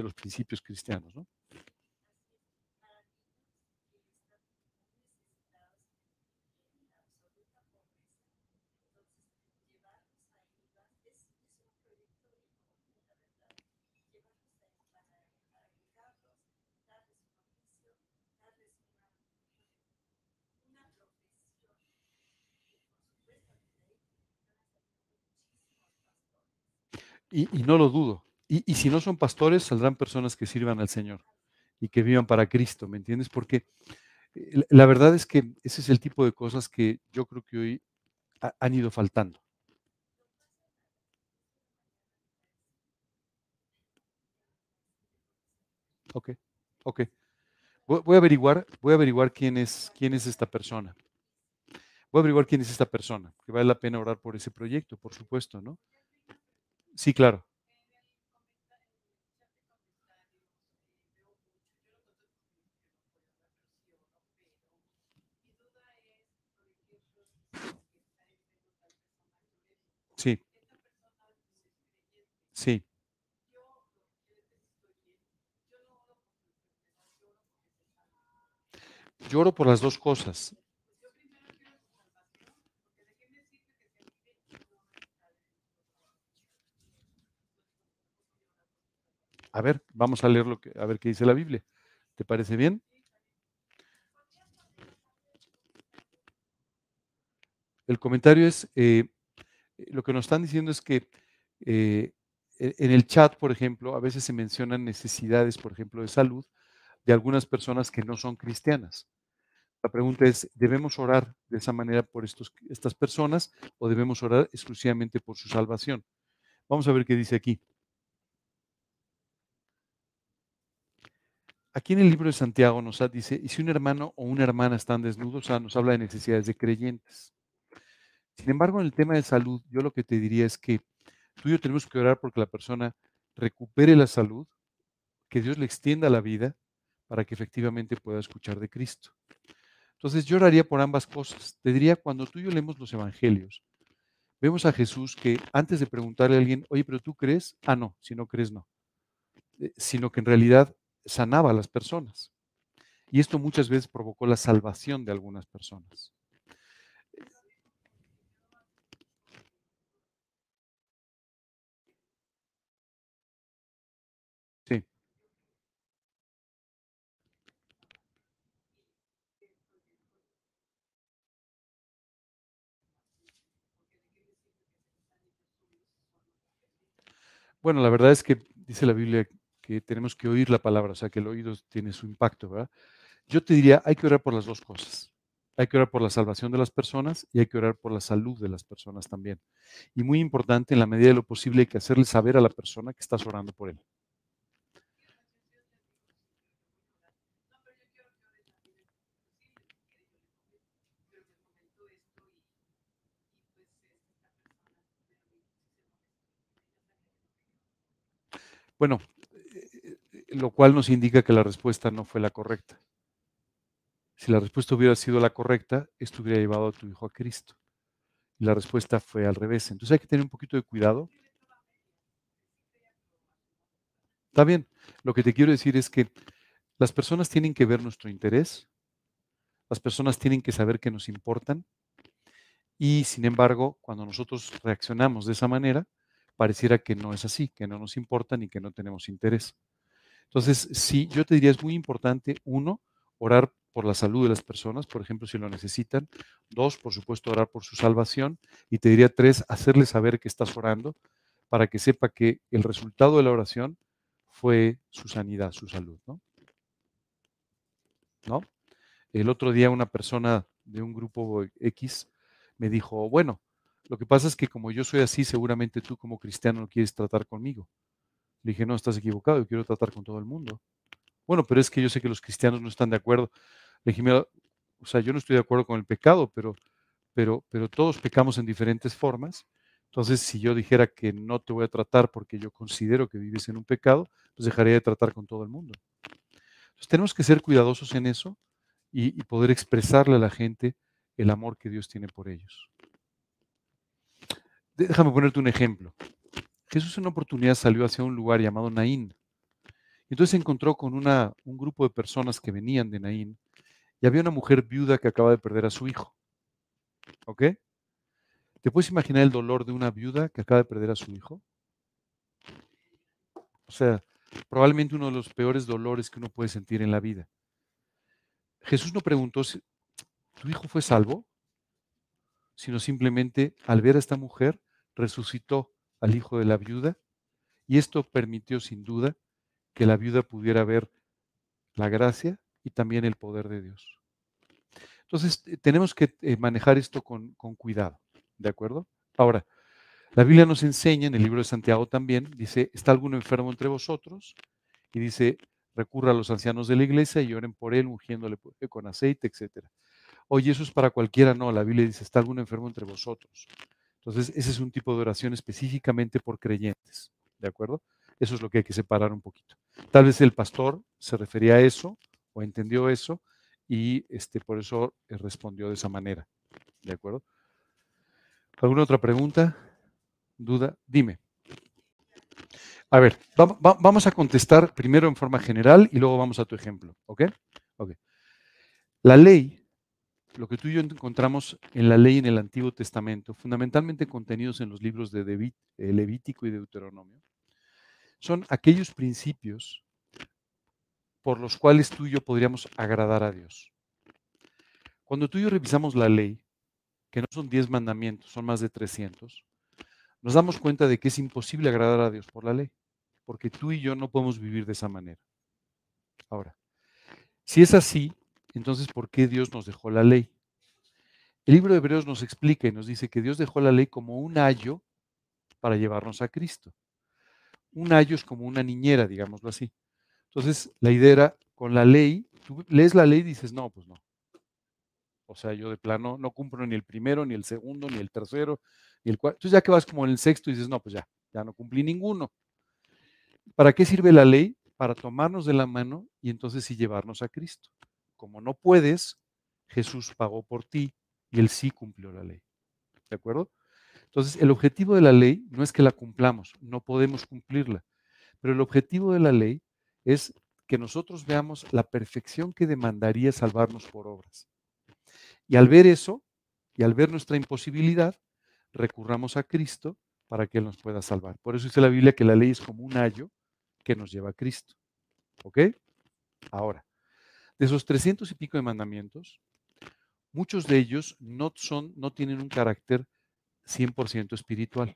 los principios cristianos, ¿no? Y, no lo dudo. Y, si no son pastores, saldrán personas que sirvan al Señor y que vivan para Cristo, ¿me entiendes? Porque eh, la verdad es que ese es el tipo de cosas que yo creo que hoy han ido faltando. Ok, ok. Voy, a averiguar, voy a averiguar quién es, quién es esta persona. Voy a averiguar quién es esta persona, que vale la pena orar por ese proyecto, por supuesto, ¿no? Sí, claro. Sí. Sí. Lloro por las dos cosas. A ver, vamos a leer lo que, a ver qué dice la Biblia. ¿Te parece bien? El comentario es, eh, lo que nos están diciendo es que eh, e, en el chat, por ejemplo, a veces se mencionan necesidades, por ejemplo, de salud de algunas personas que no son cristianas. La pregunta es, ¿debemos orar de esa manera por estos, estas personas o debemos orar exclusivamente por su salvación? Vamos a ver qué dice aquí. Aquí en el libro de Santiago nos dice, y si un hermano o una hermana están desnudos, sea, nos habla de necesidades de creyentes. Sin embargo, en el tema de salud, yo lo que te diría es que tú y yo tenemos que orar porque la persona recupere la salud, que Dios le extienda la vida para que efectivamente pueda escuchar de Cristo. Entonces yo oraría por ambas cosas. Te diría, cuando tú y yo leemos los evangelios, vemos a Jesús que antes de preguntarle a alguien, oye, pero tú crees, ah, no, si no crees, no. Eh, sino que en realidad sanaba a las personas. Y esto muchas veces provocó la salvación de algunas personas. Bueno, la verdad es que dice la Biblia que tenemos que oír la palabra, o sea, que el oído tiene su impacto, ¿verdad? Yo te diría, hay que orar por las dos cosas. Hay que orar por la salvación de las personas y hay que orar por la salud de las personas también. Y muy importante, en la medida de lo posible, hay que hacerle saber a la persona que estás orando por él. Bueno, lo cual nos indica que la respuesta no fue la correcta. Si la respuesta hubiera sido la correcta, esto hubiera llevado a tu hijo a Cristo. La respuesta fue al revés. Entonces hay que tener un poquito de cuidado. Está bien. Lo que te quiero decir es que las personas tienen que ver nuestro interés, las personas tienen que saber que nos importan y sin embargo, cuando nosotros reaccionamos de esa manera, pareciera que no es así, que no nos importan y que no tenemos interés. Entonces, sí, yo te diría, es muy importante, uno, orar por la salud de las personas, por ejemplo, si lo necesitan. Dos, por supuesto, orar por su salvación. Y te diría tres, hacerle saber que estás orando para que sepa que el resultado de la oración fue su sanidad, su salud, ¿no? ¿No? El otro día una persona de un grupo X me dijo, bueno, lo que pasa es que como yo soy así, seguramente tú como cristiano no quieres tratar conmigo. Le dije, no, estás equivocado, yo quiero tratar con todo el mundo. Bueno, pero es que yo sé que los cristianos no están de acuerdo. Le dije, mira, o sea, yo no estoy de acuerdo con el pecado, pero, pero, pero todos pecamos en diferentes formas. Entonces, si yo dijera que no te voy a tratar porque yo considero que vives en un pecado, pues dejaría de tratar con todo el mundo. Entonces, tenemos que ser cuidadosos en eso y, y poder expresarle a la gente el amor que Dios tiene por ellos. Déjame ponerte un ejemplo. Jesús en una oportunidad salió hacia un lugar llamado Naín. Entonces se encontró con una, un grupo de personas que venían de Naín y había una mujer viuda que acaba de perder a su hijo. ¿Ok? ¿Te puedes imaginar el dolor de una viuda que acaba de perder a su hijo? O sea, probablemente uno de los peores dolores que uno puede sentir en la vida. Jesús no preguntó si tu hijo fue salvo, sino simplemente al ver a esta mujer resucitó al hijo de la viuda y esto permitió sin duda que la viuda pudiera ver la gracia y también el poder de Dios. Entonces, tenemos que eh, manejar esto con, con cuidado, ¿de acuerdo? Ahora, la Biblia nos enseña en el libro de Santiago también, dice, ¿está alguno enfermo entre vosotros? Y dice, recurra a los ancianos de la iglesia y oren por él, ungiéndole con aceite, etc. Oye, eso es para cualquiera, no, la Biblia dice, ¿está alguno enfermo entre vosotros? Entonces, ese es un tipo de oración específicamente por creyentes, ¿de acuerdo? Eso es lo que hay que separar un poquito. Tal vez el pastor se refería a eso o entendió eso y este, por eso eh, respondió de esa manera, ¿de acuerdo? ¿Alguna otra pregunta? ¿Duda? Dime. A ver, vamos a contestar primero en forma general y luego vamos a tu ejemplo, ¿ok? Ok. La ley lo que tú y yo encontramos en la ley en el Antiguo Testamento, fundamentalmente contenidos en los libros de eh, Levítico y Deuteronomio, son aquellos principios por los cuales tú y yo podríamos agradar a Dios. Cuando tú y yo revisamos la ley, que no son 10 mandamientos, son más de 300, nos damos cuenta de que es imposible agradar a Dios por la ley, porque tú y yo no podemos vivir de esa manera. Ahora, si es así, entonces, ¿por qué Dios nos dejó la ley? El libro de Hebreos nos explica y nos dice que Dios dejó la ley como un ayo para llevarnos a Cristo. Un ayo es como una niñera, digámoslo así. Entonces, la idea era, con la ley, tú lees la ley y dices, no, pues no. O sea, yo de plano no cumplo ni el primero, ni el segundo, ni el tercero, ni el cuarto. Entonces, ya que vas como en el sexto y dices, no, pues ya, ya no cumplí ninguno. ¿Para qué sirve la ley? Para tomarnos de la mano y entonces sí llevarnos a Cristo como no puedes, Jesús pagó por ti y él sí cumplió la ley. ¿De acuerdo? Entonces, el objetivo de la ley no es que la cumplamos, no podemos cumplirla, pero el objetivo de la ley es que nosotros veamos la perfección que demandaría salvarnos por obras. Y al ver eso, y al ver nuestra imposibilidad, recurramos a Cristo para que Él nos pueda salvar. Por eso dice la Biblia que la ley es como un ayo que nos lleva a Cristo. ¿Ok? Ahora, de esos 300 y pico de mandamientos, muchos de ellos no, son, no tienen un carácter 100% espiritual.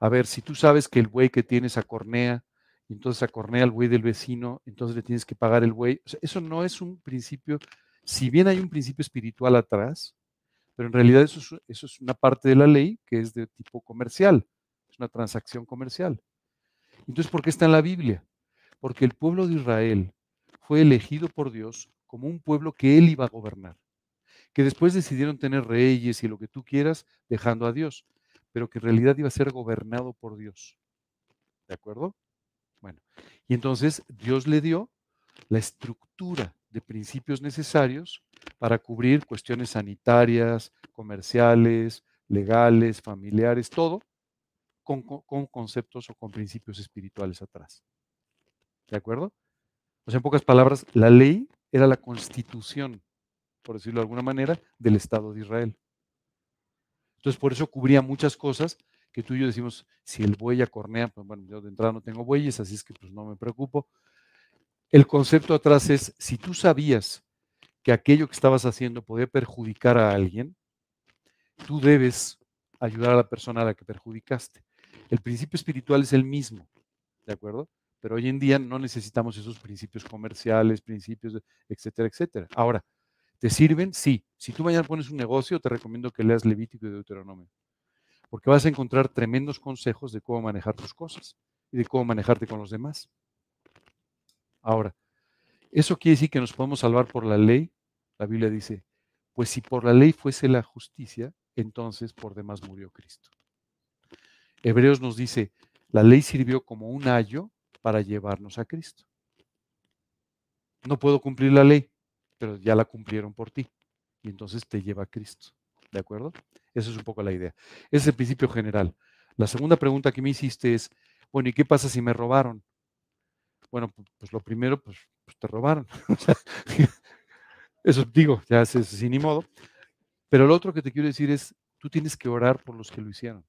A ver, si tú sabes que el buey que tienes acornea, entonces acornea al buey del vecino, entonces le tienes que pagar el buey. eso no es un principio, si bien hay un principio espiritual atrás, pero en realidad eso es, eso es una parte de la ley que es de tipo comercial, es una transacción comercial. Entonces, ¿por qué está en la Biblia? Porque el pueblo de Israel fue elegido por Dios como un pueblo que él iba a gobernar, que después decidieron tener reyes y lo que tú quieras, dejando a Dios, pero que en realidad iba a ser gobernado por Dios. ¿De acuerdo? Bueno, y entonces Dios le dio la estructura de principios necesarios para cubrir cuestiones sanitarias, comerciales, legales, familiares, todo, con, con, conceptos o con principios espirituales atrás. ¿De acuerdo? O sea, en pocas palabras, la ley era la constitución, por decirlo de alguna manera, del Estado de Israel. Entonces, por eso cubría muchas cosas que tú y yo decimos, si el buey acornea, pues bueno, yo de entrada no tengo bueyes, así es que pues no me preocupo. El concepto atrás es, si tú sabías que aquello que estabas haciendo podía perjudicar a alguien, tú debes ayudar a la persona a la que perjudicaste. El principio espiritual es el mismo, ¿de acuerdo? Pero hoy en día no necesitamos esos principios comerciales, principios, etcétera, etcétera. Ahora, ¿Te sirven? Sí. Si tú mañana pones un negocio, te recomiendo que leas Levítico y Deuteronomio. Porque vas a encontrar tremendos consejos de cómo manejar tus cosas y de cómo manejarte con los demás. Ahora, ¿eso quiere decir que nos podemos salvar por la ley? La Biblia dice, pues si por la ley fuese la justicia, entonces por demás murió Cristo. Hebreos nos dice, la ley sirvió como un ayo para llevarnos a Cristo. No puedo cumplir la ley, pero ya la cumplieron por ti. Y entonces te lleva a Cristo. ¿De acuerdo? Esa es un poco la idea. Ese es el principio general. La segunda pregunta que me hiciste es, bueno, ¿y qué pasa si me robaron? Bueno, pues lo primero, pues, pues te robaron. Eso digo, ya es sin ni modo. Pero lo otro que te quiero decir es, tú tienes que orar por los que lo hicieron.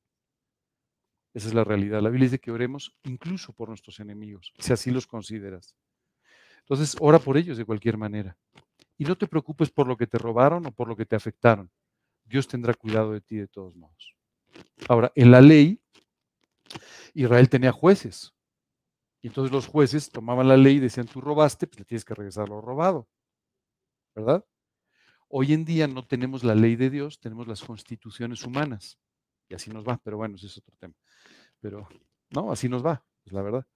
Esa es la realidad. La Biblia dice que oremos incluso por nuestros enemigos, si así los consideras. Entonces, ora por ellos de cualquier manera. Y no te preocupes por lo que te robaron o por lo que te afectaron. Dios tendrá cuidado de ti de todos modos. Ahora, en la ley, Israel tenía jueces. Y entonces los jueces tomaban la ley y decían, tú robaste, pues le tienes que regresar lo robado. ¿Verdad? Hoy en día no tenemos la ley de Dios, tenemos las constituciones humanas. Y así nos va, pero bueno, ese es otro tema. Pero no, así nos va, es la verdad.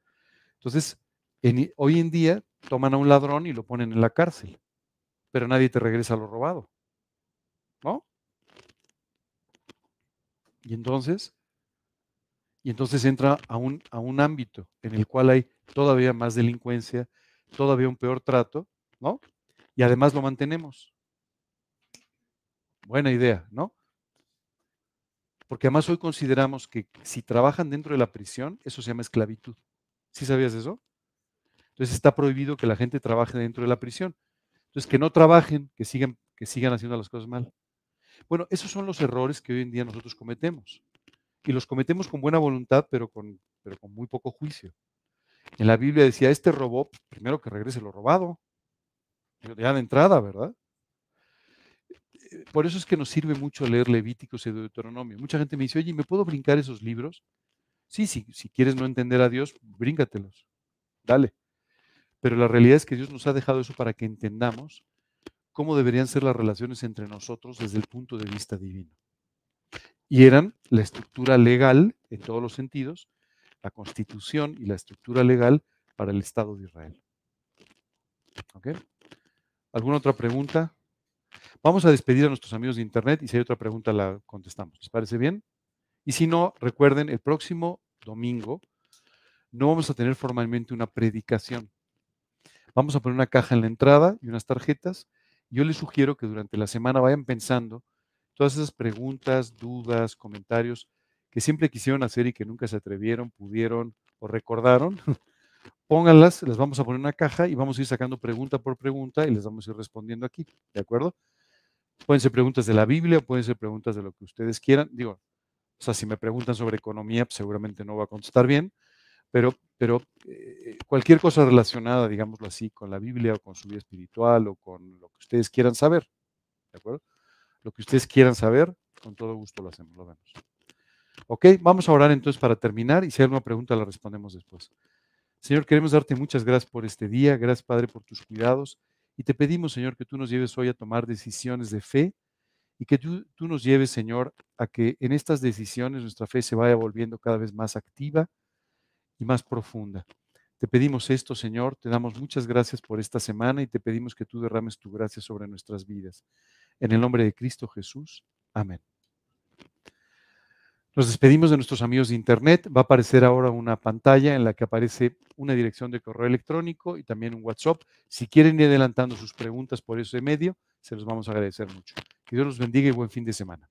Entonces, hoy en día toman a un ladrón y lo ponen en la cárcel pero nadie te regresa lo robado. ¿No? Y entonces, y entonces entra a un, a un ámbito en el cual hay todavía más delincuencia, todavía un peor trato, ¿no? Y además lo mantenemos. Buena idea, ¿no? Porque además hoy consideramos que si trabajan dentro de la prisión, eso se llama esclavitud. ¿Sí sabías eso? Entonces está prohibido que la gente trabaje dentro de la prisión. Entonces, que no trabajen, que sigan, que sigan haciendo las cosas mal. Bueno, esos son los errores que hoy en día nosotros cometemos. Y los cometemos con buena voluntad, pero con, pero con muy poco juicio. En la Biblia decía, este robó, pues, primero que regrese lo robado. Ya de entrada, ¿verdad? Eh, por eso es que nos sirve mucho leer Levíticos y Deuteronomio. Mucha gente me dice, oye, ¿me puedo brincar esos libros? Sí, sí, si quieres no entender a Dios, bríncatelos. Dale. Pero la realidad es que Dios nos ha dejado eso para que entendamos cómo deberían ser las relaciones entre nosotros desde el punto de vista divino. Y eran la estructura legal en todos los sentidos, la constitución y la estructura legal para el Estado de Israel. ¿Alguna otra pregunta? Vamos a despedir a nuestros amigos de Internet y si hay otra pregunta la contestamos. ¿Les parece bien? Y si no, recuerden, el próximo domingo no vamos a tener formalmente una predicación. Vamos a poner una caja en la entrada y unas tarjetas. Yo les sugiero que durante la semana vayan pensando todas esas preguntas, dudas, comentarios que siempre quisieron hacer y que nunca se atrevieron, pudieron o recordaron. Pónganlas, las vamos a poner una caja y vamos a ir sacando pregunta por pregunta y les vamos a ir respondiendo aquí. ¿De acuerdo? Pueden ser preguntas de la Biblia, pueden ser preguntas de lo que ustedes quieran. Digo, o sea, si me preguntan sobre economía, pues seguramente no va a contestar bien, pero, pero eh, cualquier cosa relacionada, digámoslo así, con la Biblia o con su vida espiritual o con lo que ustedes quieran saber, ¿de acuerdo? Lo que ustedes quieran saber, con todo gusto lo hacemos, lo vemos. Ok, vamos a orar entonces para terminar y si hay alguna pregunta la respondemos después. Señor, queremos darte muchas gracias por este día, gracias Padre por tus cuidados y te pedimos, Señor, que tú nos lleves hoy a tomar decisiones de fe y que tú, nos lleves, Señor, a que en estas decisiones nuestra fe se vaya volviendo cada vez más activa, y más profunda. Te pedimos esto, Señor, te damos muchas gracias por esta semana y te pedimos que tú derrames tu gracia sobre nuestras vidas. En el nombre de Cristo Jesús. Amén. Nos despedimos de nuestros amigos de Internet. Va a aparecer ahora una pantalla en la que aparece una dirección de correo electrónico y también un WhatsApp. Si quieren ir adelantando sus preguntas por ese medio, se los vamos a agradecer mucho. Que Dios los bendiga y buen fin de semana.